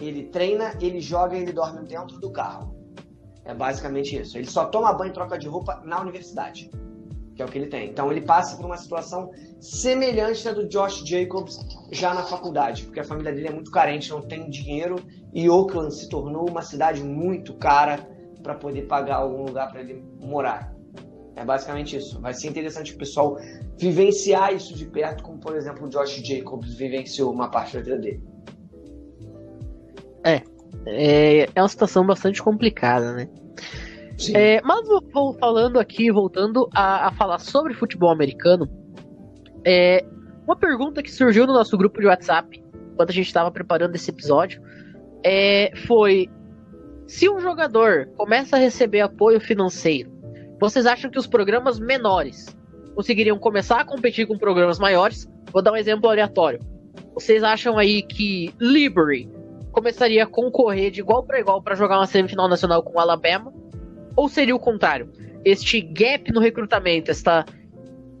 ele treina, ele joga e ele dorme dentro do carro. É basicamente isso. Ele só toma banho e troca de roupa na universidade, que é o que ele tem. Então, ele passa por uma situação semelhante à do Josh Jacobs já na faculdade, porque a família dele é muito carente, não tem dinheiro e Oakland se tornou uma cidade muito cara para poder pagar algum lugar para ele morar. É basicamente isso. Vai ser interessante o pessoal vivenciar isso de perto, como por exemplo o Josh Jacobs vivenciou uma parte da vida dele. É, é, é uma situação bastante complicada, né? Sim. É, mas vou falando aqui, voltando a, a falar sobre futebol americano, é, uma pergunta que surgiu no nosso grupo de WhatsApp, quando a gente estava preparando esse episódio, é, foi: se um jogador começa a receber apoio financeiro vocês acham que os programas menores conseguiriam começar a competir com programas maiores? Vou dar um exemplo aleatório. Vocês acham aí que Liberty começaria a concorrer de igual para igual para jogar uma semifinal nacional com o Alabama? Ou seria o contrário? Este gap no recrutamento, esta,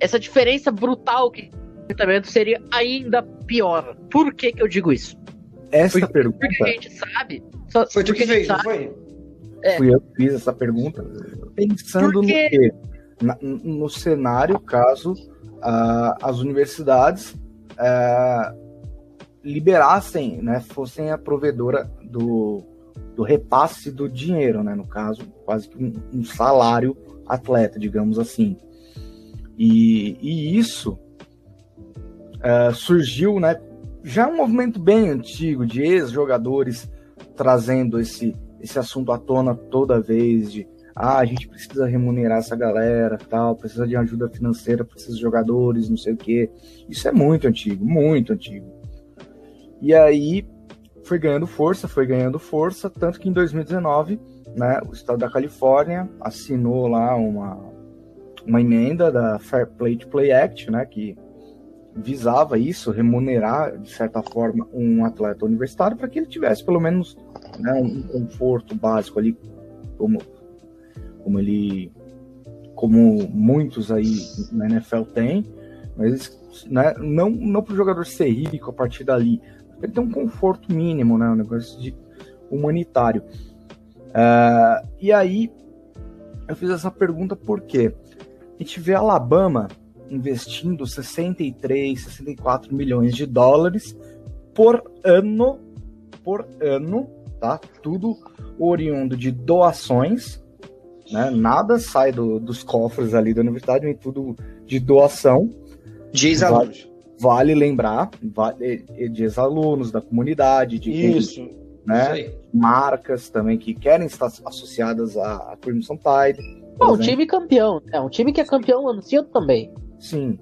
essa diferença brutal que no recrutamento seria ainda pior. Por que, que eu digo isso? Essa porque, pergunta. Porque a gente sabe. Só, foi tu que fez, não foi? É. Fui eu que fiz essa pergunta. Pensando Porque... no quê? Na, no cenário, caso uh, as universidades uh, liberassem, né, fossem a provedora do, do repasse do dinheiro, né, no caso, quase que um, um salário atleta, digamos assim. E, e isso uh, surgiu, né, já um movimento bem antigo de ex-jogadores trazendo esse, esse assunto à tona toda vez de ah, a gente precisa remunerar essa galera, tal, precisa de ajuda financeira para esses jogadores, não sei o quê. Isso é muito antigo, muito antigo. E aí foi ganhando força, foi ganhando força, tanto que em 2019, né, o estado da Califórnia assinou lá uma, uma emenda da Fair Play to Play Act, né, que visava isso, remunerar de certa forma um atleta universitário para que ele tivesse pelo menos né, um conforto básico ali, como, como ele, como muitos aí na NFL tem, mas né, não, não para o jogador ser rico a partir dali, ele tem um conforto mínimo, né, um negócio de humanitário. Uh, e aí eu fiz essa pergunta porque a gente vê Alabama investindo 63, 64 milhões de dólares por ano, por ano, tá? Tudo oriundo de doações, né? Nada sai do, dos cofres ali da universidade, vem tudo de doação. De ex-alunos. Vale, lembrar, vale, de ex-alunos, da comunidade, de Isso. né? Isso marcas também que querem estar associadas à, à Crimson Tide. É um time campeão. É um time que é campeão ano sim também. Sim.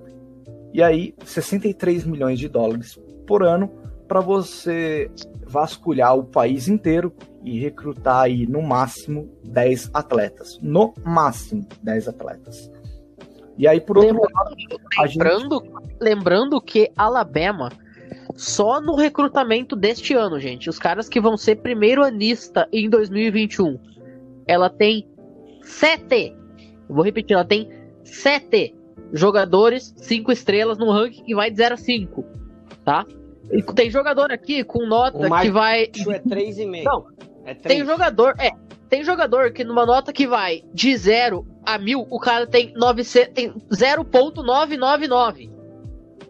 E aí, 63 milhões de dólares por ano para você vasculhar o país inteiro e recrutar aí no máximo 10 atletas. No máximo 10 atletas. E aí, por outro lembrando, lado. Lembrando, gente... lembrando que Alabama, só no recrutamento deste ano, gente, os caras que vão ser primeiro anista em 2021, ela tem sete. Vou repetir, ela tem sete jogadores, cinco estrelas no ranking que vai de 0 a 5. Tá? E tem jogador aqui com nota que vai. É 3,5. Não. É 3. Tem jogador, é. Tem jogador que numa nota que vai de 0 a 1000, o cara tem, tem 0.999.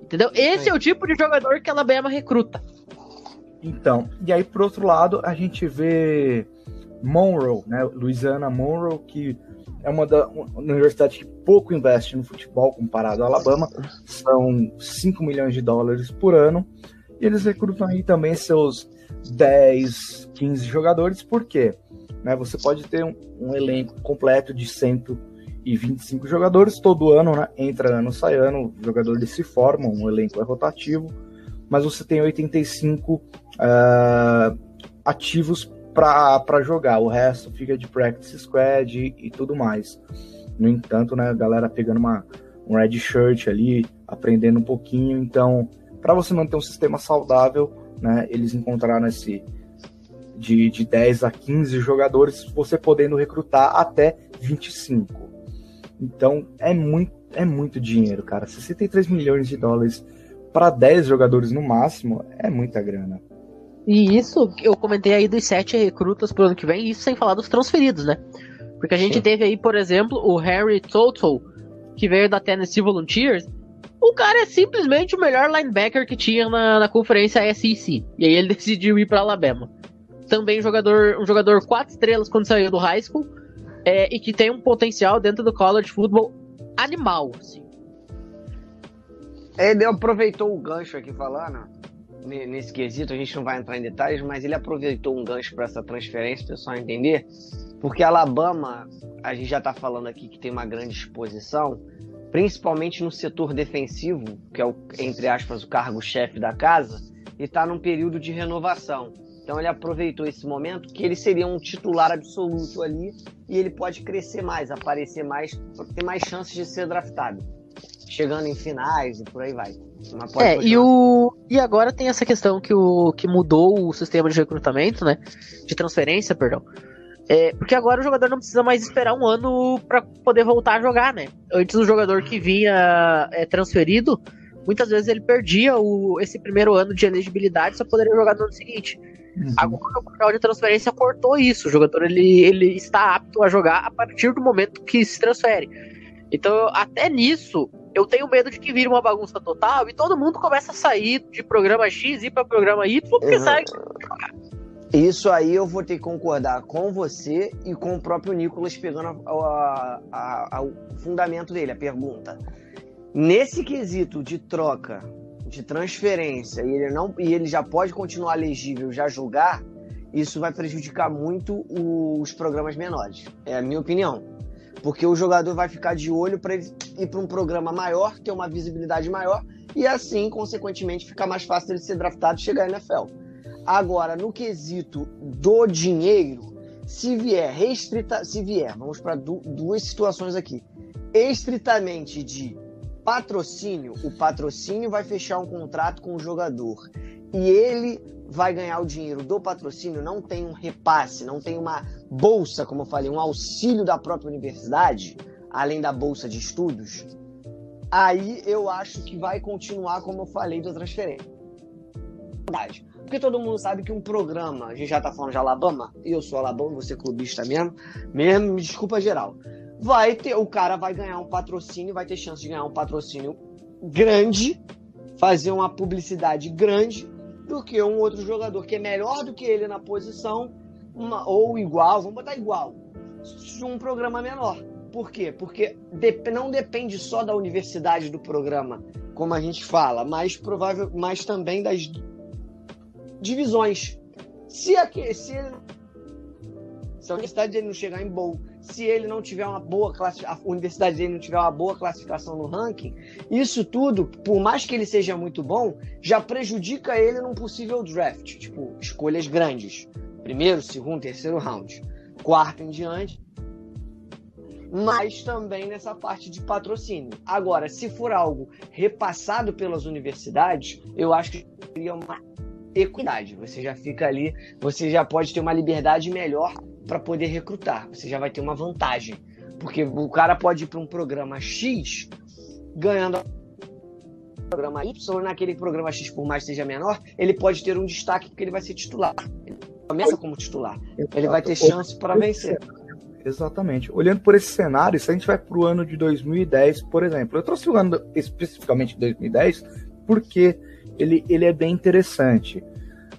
Entendeu? Esse é o tipo de jogador que a Alabama recruta. Então, e aí por outro lado, a gente vê Monroe, né? Louisiana Monroe, que é uma, da, uma universidade que pouco investe no futebol comparado à Alabama, são 5 milhões de dólares por ano, e eles recrutam aí também seus 10, 15 jogadores, por quê? Né, você pode ter um, um, elenco completo de 125 jogadores, todo ano, né, entra ano, sai ano, jogadores se formam, um elenco é rotativo, mas você tem 85 uh, ah, ativos para jogar. O resto fica de practice squad e, e, tudo mais. No entanto, né, a galera pegando uma, um red shirt ali, aprendendo um pouquinho. Então, para você manter um sistema saudável, né, eles encontraram esse de, de 10 a 15 jogadores, você podendo recrutar até 25. Então, é muito, é muito dinheiro, cara. 63 milhões de dólares para 10 jogadores no máximo é muita grana. E isso, eu comentei aí dos sete recrutas pro ano que vem, isso sem falar dos transferidos, né? Porque a gente Sim. teve aí, por exemplo, o Harry Total, que veio da Tennessee Volunteers. O cara é simplesmente o melhor linebacker que tinha na, na conferência SEC. E aí ele decidiu ir para Alabama. Também jogador, um jogador quatro estrelas quando saiu do high school. É, e que tem um potencial dentro do college football animal, assim. Ele aproveitou o gancho aqui falando nesse quesito, a gente não vai entrar em detalhes, mas ele aproveitou um gancho para essa transferência, pessoal entender, porque Alabama, a gente já está falando aqui que tem uma grande exposição, principalmente no setor defensivo, que é o, entre aspas, o cargo-chefe da casa, e está num período de renovação. Então ele aproveitou esse momento que ele seria um titular absoluto ali e ele pode crescer mais, aparecer mais, ter mais chances de ser draftado, chegando em finais e por aí vai é, e, o, e agora tem essa questão que, o, que mudou o sistema de recrutamento, né? De transferência, perdão. É, porque agora o jogador não precisa mais esperar um ano para poder voltar a jogar, né? Antes o jogador que vinha é, transferido, muitas vezes ele perdia o, esse primeiro ano de elegibilidade só poderia jogar no ano seguinte. Uhum. Agora o papel de transferência cortou isso. O jogador ele, ele está apto a jogar a partir do momento que se transfere. Então, até nisso, eu tenho medo de que vire uma bagunça total e todo mundo começa a sair de programa X e ir para programa Y porque uhum. sai. Isso aí eu vou ter que concordar com você e com o próprio Nicolas pegando a, a, a, o fundamento dele, a pergunta. Nesse quesito de troca, de transferência, e ele, não, e ele já pode continuar legível, já jogar, isso vai prejudicar muito os programas menores. É a minha opinião. Porque o jogador vai ficar de olho para ir para um programa maior, ter uma visibilidade maior, e assim, consequentemente, ficar mais fácil ele ser draftado e chegar na NFL. Agora, no quesito do dinheiro, se vier restrita, se vier, vamos para du duas situações aqui. Estritamente de patrocínio, o patrocínio vai fechar um contrato com o jogador e ele vai ganhar o dinheiro do patrocínio, não tem um repasse, não tem uma bolsa, como eu falei, um auxílio da própria universidade, além da bolsa de estudos, aí eu acho que vai continuar, como eu falei, da transferência. Porque todo mundo sabe que um programa, a gente já tá falando de Alabama, e eu sou Alabama, você é clubista mesmo, mesmo, me desculpa geral. Vai ter, o cara vai ganhar um patrocínio, vai ter chance de ganhar um patrocínio grande, fazer uma publicidade grande do que um outro jogador que é melhor do que ele na posição, uma, ou igual, vamos botar igual, um programa menor. Por quê? Porque não depende só da universidade do programa, como a gente fala, mas provável, mas também das divisões. Se, aqui, se, se a universidade não chegar em bowl se ele não tiver uma boa classificação, a universidade dele não tiver uma boa classificação no ranking, isso tudo, por mais que ele seja muito bom, já prejudica ele num possível draft, tipo, escolhas grandes. Primeiro, segundo, terceiro round. Quarto em diante. Mas também nessa parte de patrocínio. Agora, se for algo repassado pelas universidades, eu acho que seria uma equidade. Você já fica ali, você já pode ter uma liberdade melhor para poder recrutar. Você já vai ter uma vantagem. Porque o cara pode ir para um programa X ganhando programa Y, naquele programa X, por mais que seja menor, ele pode ter um destaque porque ele vai ser titular. Ele começa como titular. Ele vai ter chance para vencer. Exatamente. Olhando por esse cenário, se a gente vai para o ano de 2010, por exemplo, eu trouxe o ano especificamente de 2010 porque ele, ele é bem interessante.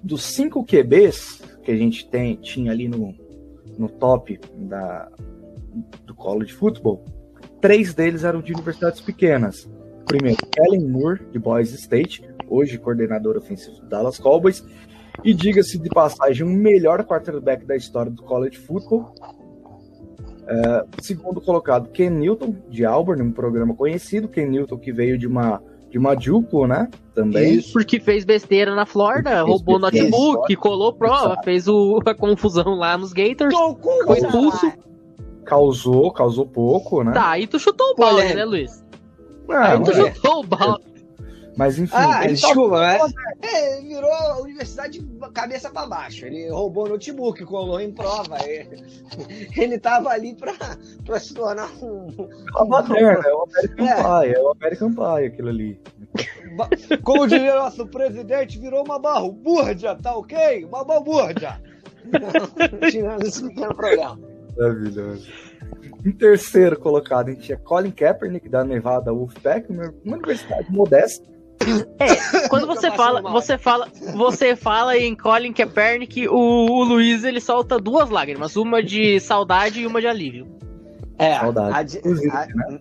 Dos cinco QBs que a gente tem, tinha ali no, no top da, do college football, três deles eram de universidades pequenas. Primeiro, Kellen Moore, de Boise State, hoje coordenador ofensivo do Dallas Cowboys, e diga-se de passagem, o melhor quarterback da história do college football. Uh, segundo colocado, Ken Newton, de Auburn, um programa conhecido. Ken Newton, que veio de uma, de uma Juco, né? Também. Isso, porque fez besteira na Florida, roubou notebook, colou prova, Exato. fez o, a confusão lá nos Gators, foi expulso. Causou, causou pouco, né? Tá, e tu chutou o balde, né, Luiz? Ah, Aí tu chutou o balde. Mas enfim. Ah, desculpa, mas. É, virou a universidade de cabeça para baixo. Ele roubou notebook, colou em prova. Ele, ele tava ali pra, pra se tornar um. A moderna, é o American é. Pie, é o American Pie aquilo ali. Como diria nosso presidente, virou uma balbúrdia, tá ok? Uma balbúrdia. Tirando esse pequeno programa. Maravilhoso. Em terceiro colocado, a gente tinha Colin Kaepernick, da Nevada Wolfpack, uma universidade modesta. É, quando você fala, você fala, você fala em Colin Kaepernick, o, o Luiz ele solta duas lágrimas, uma de saudade e uma de alívio. É, saudade. A de, a, né?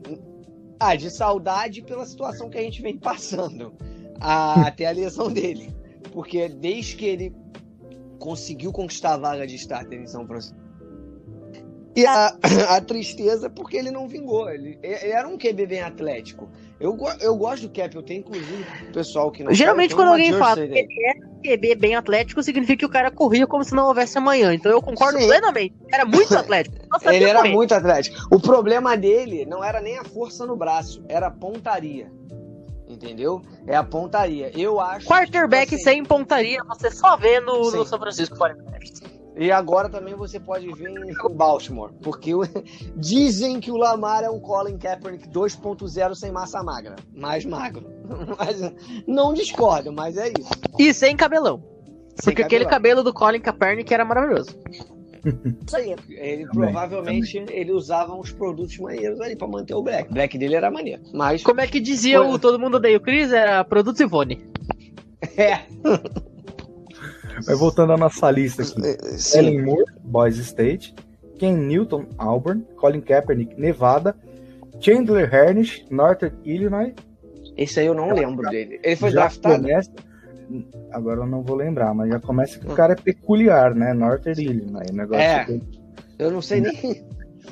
a de saudade pela situação que a gente vem passando, a, até a lesão dele, porque desde que ele conseguiu conquistar a vaga de starter em São Francisco e a, a tristeza porque ele não vingou. Ele, ele, era um QB bem atlético. Eu, eu gosto do Cap, eu tenho inclusive pessoal que não. Geralmente, quando alguém fala que ele é QB bem atlético, significa que o cara corria como se não houvesse amanhã. Então eu concordo Sim. plenamente. Era muito atlético. Ele era muito atlético. O problema dele não era nem a força no braço, era a pontaria. Entendeu? É a pontaria. Eu acho. Quarterback assim, sem pontaria, você só vê no, no São Francisco 49ers. E agora também você pode ver em Baltimore, porque dizem que o Lamar é um Colin Kaepernick 2.0 sem massa magra, mais magro. Mas não discordo, mas é isso. E sem cabelão. Sem porque cabelão. aquele cabelo do Colin Kaepernick era maravilhoso. Isso aí. Ele também, provavelmente também. ele usava uns produtos maneiros ali pra manter o black. O black dele era maneiro. Mas. Como é que dizia Foi... o Todo Mundo Odeia o Chris? Era produtos Ivone. É. Mas voltando à nossa lista aqui. Sim. Ellen Moore, Boise State. Ken Newton, Auburn. Colin Kaepernick, Nevada. Chandler Harnish, Northern Illinois. Esse aí eu não lembro dele. Ele foi draftado? Começa... Agora eu não vou lembrar, mas já começa que o cara é peculiar, né? Northern Illinois. Negócio é. Que... Eu não sei nem.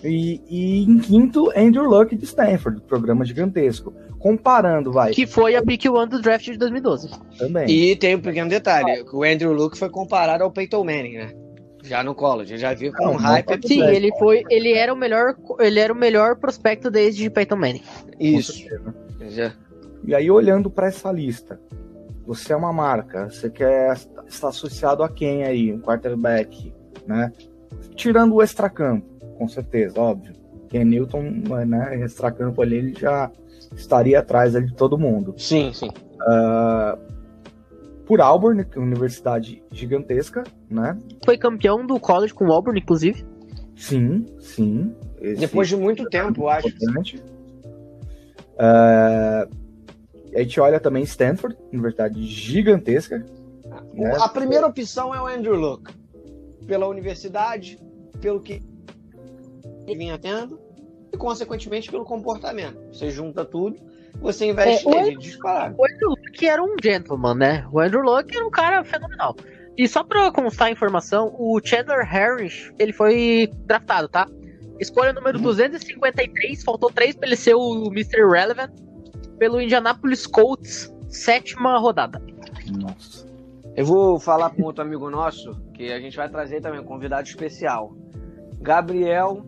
E, e, em quinto, Andrew Luck de Stanford, programa gigantesco. Comparando, vai. Que foi a pick one do draft de 2012. Também. E tem um pequeno detalhe: o Andrew Luck foi comparado ao Peyton Manning, né? Já no college, já vi com um hype. Sim, ele foi, ele era o melhor, ele era o melhor prospecto desde Peyton Manning. Isso. Já. E aí olhando para essa lista, você é uma marca, você quer estar associado a quem aí, um quarterback, né? Tirando o extracampo, com certeza, óbvio. Ken Newton, né, extracampo ali, ele já estaria atrás ali de todo mundo. Sim, sim. Uh, por Auburn, que é uma universidade gigantesca, né? Foi campeão do college com Auburn, inclusive. Sim, sim. Depois de muito é tempo, eu acho. Uh, a gente olha também Stanford, universidade gigantesca. Né? A primeira opção é o Andrew Luck. Pela universidade, pelo que ele vinha tendo e, consequentemente, pelo comportamento. Você junta tudo, você investe é, nele, disparado. O Andrew Luck era um gentleman, né? O Andrew Luck era um cara fenomenal. E só pra constar a informação, o Chandler Harris, ele foi draftado, tá? Escolha número 253, faltou 3 pra ele ser o Mr. Relevant, pelo Indianapolis Colts, sétima rodada. Nossa. Eu vou falar com outro amigo nosso, que a gente vai trazer também um convidado especial. Gabriel,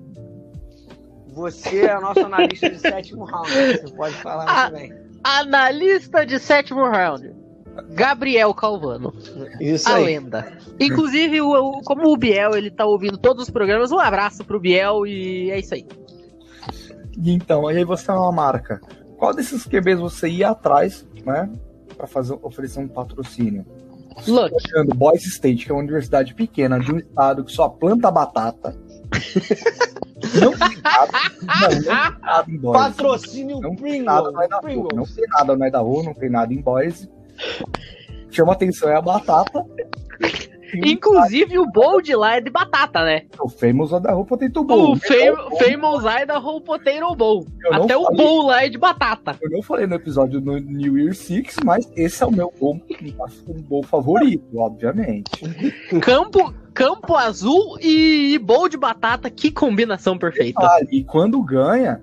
você é a nossa analista de sétimo round. Você pode falar Ah, também. Analista de sétimo round, Gabriel Calvano. Isso a aí. lenda. Inclusive, o, o- como o Biel ele tá ouvindo todos os programas, um abraço pro Biel e é isso aí. E então, aí você é uma marca. Qual desses QBs você ia atrás, né? Pra fazer, oferecer um patrocínio? Luck. Olhando Boise State, que é uma universidade pequena de um estado que só planta batata. não tem nada, não, não tem nada em Boise. Patrocínio Não tem nada. Não tem nada no Idaho, não tem nada em Boise. Chama atenção é a batata. Inclusive, o bowl de lá é de batata, né? o Famous Idaho Potato Bowl. O fam Famous Idaho Potato Bowl. Até o bowl lá é de batata. Eu não falei no episódio no New Year Six, mas esse é o meu bowl, um bowl favorito, obviamente. Campo, campo azul e bowl de batata, que combinação perfeita. Ah, e quando ganha,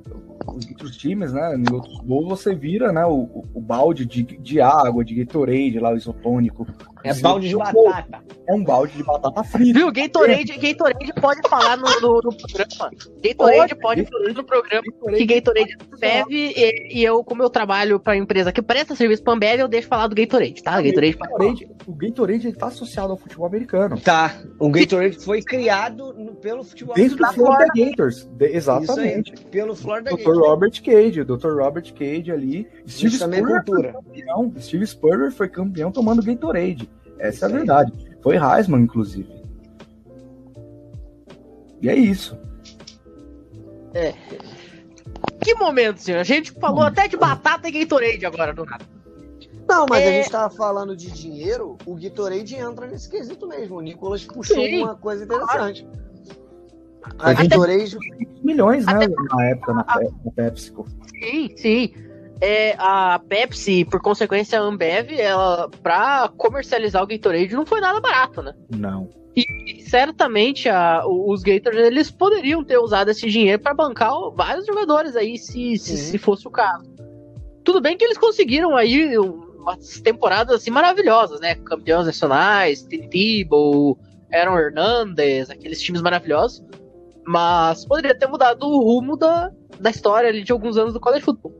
os outros times, né? Em outros bowls, você vira né, o, o- o balde de, de água, de Gatorade, lá, o isotônico. É balde de batata. É um balde de batata frita. Viu? Gatorade, Gatorade pode falar no, no- no programa. Gatorade pode falar no programa que Gatorade bebe e, e eu, como eu trabalho pra empresa que presta serviço pra Ambev, eu deixo falar do Gatorade, tá? Gatorade pode falar. Gatorade, o Gatorade ele tá associado ao futebol americano. Tá. O Gatorade foi criado no- pelo futebol Dentro do americano. Florida Gators. De- Isso aí, exatamente. pelo Florida Dr. Gators. Robert Cage, o Dr. Robert Cage ali. Steve Isso também é Spurrier cultura. foi campeão. Steve Spurrier foi campeão tomando Gatorade. Essa Isso é a aí. verdade. Foi Heisman, inclusive. E é isso. Que momento, senhor? A gente falou até de batata e Gatorade agora, do nada. Não, mas É. a gente tava falando de dinheiro, o Gatorade entra nesse quesito mesmo. O Nicolas puxou Sim. uma coisa interessante. Foi A Até- Gatorade, Milhões, né? Na época, na, Pe- na PepsiCo. Sim, sim. É, a Pepsi, por consequência, a Ambev, ela, pra comercializar o Gatorade não foi nada barato, né? Não. E certamente a- os Gators eles poderiam ter usado esse dinheiro para bancar vários jogadores aí, se, se, se fosse o caso. Tudo bem que eles conseguiram aí umas temporadas assim maravilhosas, né? Campeões nacionais, Tim Tebow, Aaron Hernandez, aqueles times maravilhosos. Mas poderia ter mudado o rumo da, da história ali de alguns anos do college football.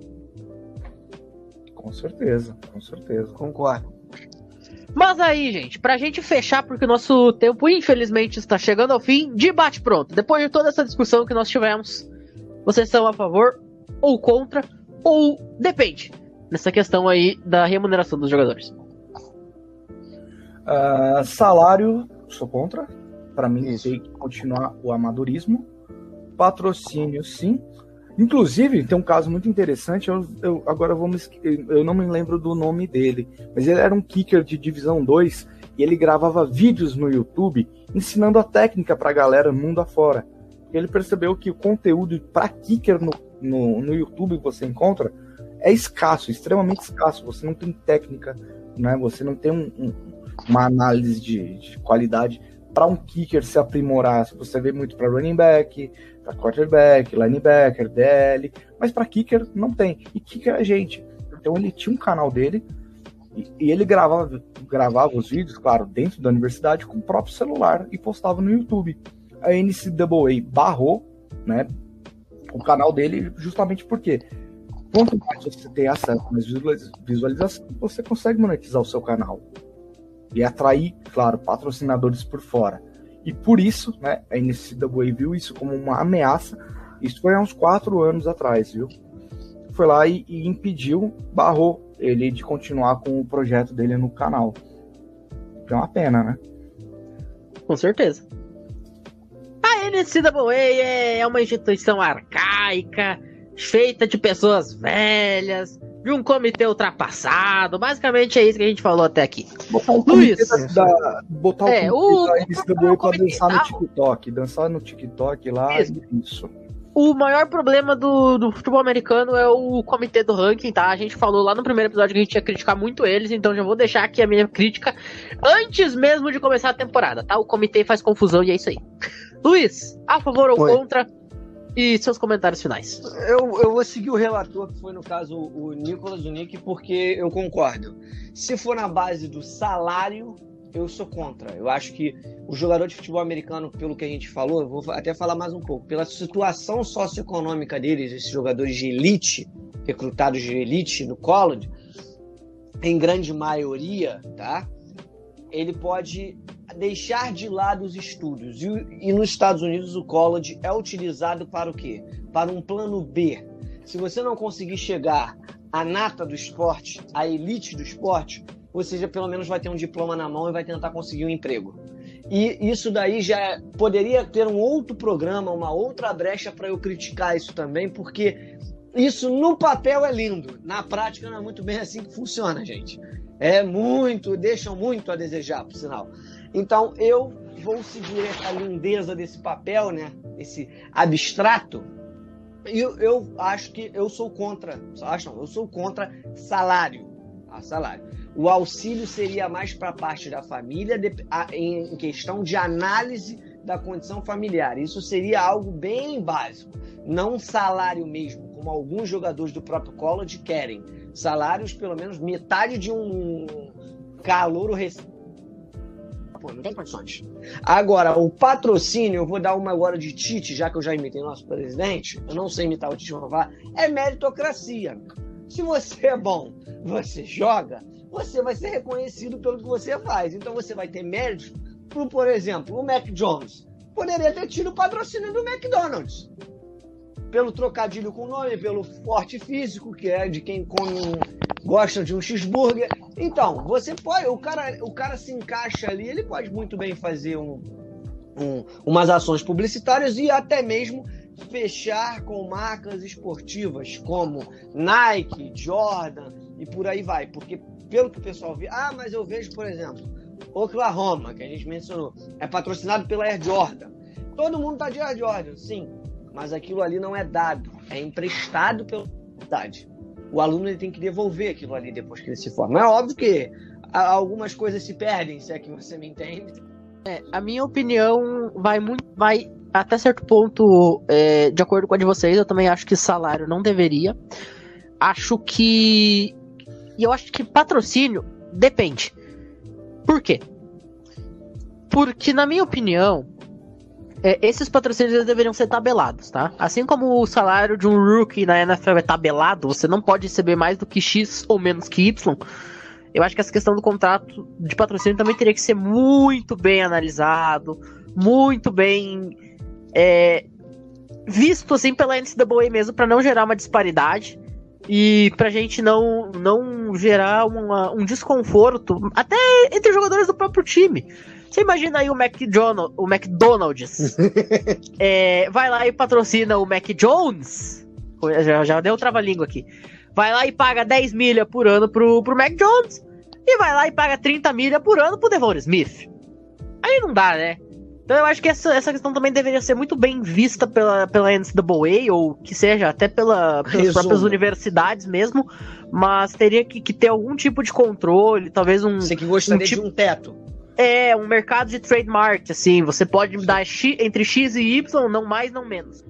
Com certeza, com certeza. concordo. Mas aí, gente, pra gente fechar, porque o nosso tempo infelizmente está chegando ao fim, debate pronto. Depois de toda essa discussão que nós tivemos, vocês são a favor ou contra, ou depende, nessa questão aí da remuneração dos jogadores. Ah, salário, sou contra. Para mim, tem que continuar o amadorismo. Patrocínio, sim. Inclusive, tem um caso muito interessante. Eu, eu- agora eu, vou me eu não me lembro do nome dele, mas ele era um kicker de divisão 2 e ele gravava vídeos no YouTube ensinando a técnica pra galera mundo afora. Ele percebeu que o conteúdo para kicker no, no, no YouTube que você encontra é escasso, extremamente escasso. Você não tem técnica, né? você não tem um- um, uma análise de, de qualidade para um kicker se aprimorar. Você vê muito para running back, para quarterback, linebacker, DL, mas para kicker não tem. E kicker é gente. Então ele tinha um canal dele e, e ele gravava, gravava os vídeos, claro, dentro da universidade com o próprio celular e postava no YouTube. A NCAA barrou, né, o canal dele justamente porque quanto mais você tem acesso mais visualiz- visualização, você consegue monetizar o seu canal e atrair, claro, patrocinadores por fora. E por isso, né, a NCAA viu isso como uma ameaça. Isso foi há uns quatro anos atrás, viu? Foi lá e, e impediu, barrou ele de continuar com o projeto dele no canal. Que é uma pena, né? Com certeza. A NCAA é uma instituição arcaica, feita de pessoas velhas, de um comitê ultrapassado. Basicamente é isso que a gente falou até aqui. Botar o Luiz. comitê da, da- botar o É, comitê o- da NCAA o pra comitê dançar no TikTok. Dançar no TikTok lá, Isso. isso. O maior problema do, do futebol americano é o comitê do ranking, tá? A gente falou lá no primeiro episódio que a gente ia criticar muito eles, então já vou deixar aqui a minha crítica antes mesmo de começar a temporada, tá? O comitê faz confusão e é isso aí. Luiz, a favor ou Oi. contra e seus comentários finais. Eu, eu vou seguir o relator, que foi no caso o Nicolas Unique, porque eu concordo. Se for na base do salário, eu sou contra. Eu acho que o jogador de futebol americano, pelo que a gente falou, eu vou até falar mais um pouco, pela situação socioeconômica deles, esses jogadores de elite, recrutados de elite no college, em grande maioria, tá? Ele pode deixar de lado os estudos. E, e nos Estados Unidos o college é utilizado para o quê? Para um plano B. Se você não conseguir chegar à nata do esporte, à elite do esporte, você já pelo menos vai ter um diploma na mão e vai tentar conseguir um emprego. E isso daí já poderia ter um outro programa, uma outra brecha para eu criticar isso também, porque isso no papel é lindo, na prática não é muito bem assim que funciona, gente. É muito, deixam muito a desejar, por sinal. Então eu vou seguir essa lindeza desse papel, né? Esse abstrato. E eu, eu acho que eu sou contra, acho eu sou contra salário, a salário. O auxílio seria mais para a parte da família de, a, em questão de análise da condição familiar. Isso seria algo bem básico, não salário mesmo, como alguns jogadores do próprio college querem. Salários pelo menos metade de um calouro recente Pô, não tem condições. Agora, o patrocínio, eu vou dar uma agora de Tite, já que eu já imitei nosso presidente. Eu não sei imitar o Tite Rová. É meritocracia. Se você é bom, você joga, você vai ser reconhecido pelo que você faz. Então você vai ter méritos. Por, por exemplo, o Mac Jones poderia ter tido o patrocínio do McDonald's pelo trocadilho com o nome, pelo forte físico, que é de quem come um, gosta de um cheeseburger. Então, você pode, o cara, o cara se encaixa ali, ele pode muito bem fazer um, um, umas ações publicitárias e até mesmo fechar com marcas esportivas como Nike, Jordan e por aí vai. Porque, pelo que o pessoal vê, ah, mas eu vejo, por exemplo, Oklahoma, que a gente mencionou, é patrocinado pela Air Jordan. Todo mundo tá de Air Jordan, sim mas aquilo ali não é dado, é emprestado pela universidade. O aluno ele tem que devolver aquilo ali depois que ele se forma. É óbvio que algumas coisas se perdem, se é que você me entende. É, a minha opinião vai muito, vai até certo ponto é, de acordo com a de vocês. Eu também acho que salário não deveria. Acho que e eu acho que patrocínio depende. Por quê? Porque na minha opinião, esses patrocínios deveriam ser tabelados, tá? Assim como o salário de um rookie na NFL é tabelado, você não pode receber mais do que X ou menos que Y. Eu acho que essa questão do contrato de patrocínio também teria que ser muito bem analisado, muito bem é, visto assim pela NCAA mesmo, para não gerar uma disparidade e pra gente não, não gerar uma, um desconforto, até entre jogadores do próprio time. Você imagina aí o McDonald's, o McDonald's é, vai lá e patrocina o Mac Jones. Já, já deu trava-língua aqui. Vai lá e paga 10 milha por ano pro, pro Mac Jones. E vai lá e paga 30 milha por ano pro Devon Smith. Aí não dá, né? Então eu acho que essa, essa questão também deveria ser muito bem vista pela, pela NCAA, ou que seja, até pela, pelas Resumo. próprias universidades mesmo, mas teria que, que, ter algum tipo de controle, talvez um. Você que gostaria um tipo, de um teto. É, um mercado de trademark, assim, você pode dar X, entre X e Y, não mais, não menos.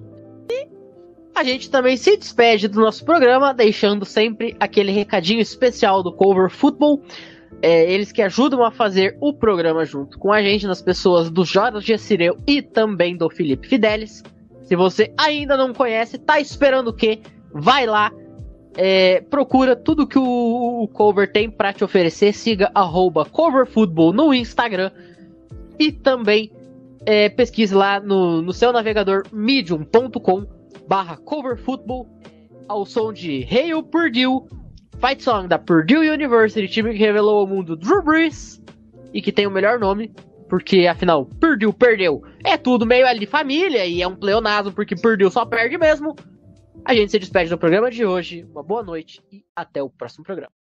E a gente também se despede do nosso programa, deixando sempre aquele recadinho especial do Cover Football. É, eles que ajudam a fazer o programa junto com a gente, nas pessoas do Jorge Cireu e também do Felipe Fidelis. Se você ainda não conhece, tá esperando o quê? Vai lá, é, procura tudo que o, o Cover tem para te oferecer. Siga CoverFootball no Instagram. E também é, pesquise lá no, no seu navegador medium.com barra coverfootball ao som de Hail Purdue, fight song da Purdue University, time que revelou ao mundo Drew Brees e que tem o melhor nome, porque afinal, Purdue perdeu. É tudo meio ali de família e é um pleonasmo porque Purdue só perde mesmo. A gente se despede do programa de hoje. Uma boa noite e até o próximo programa.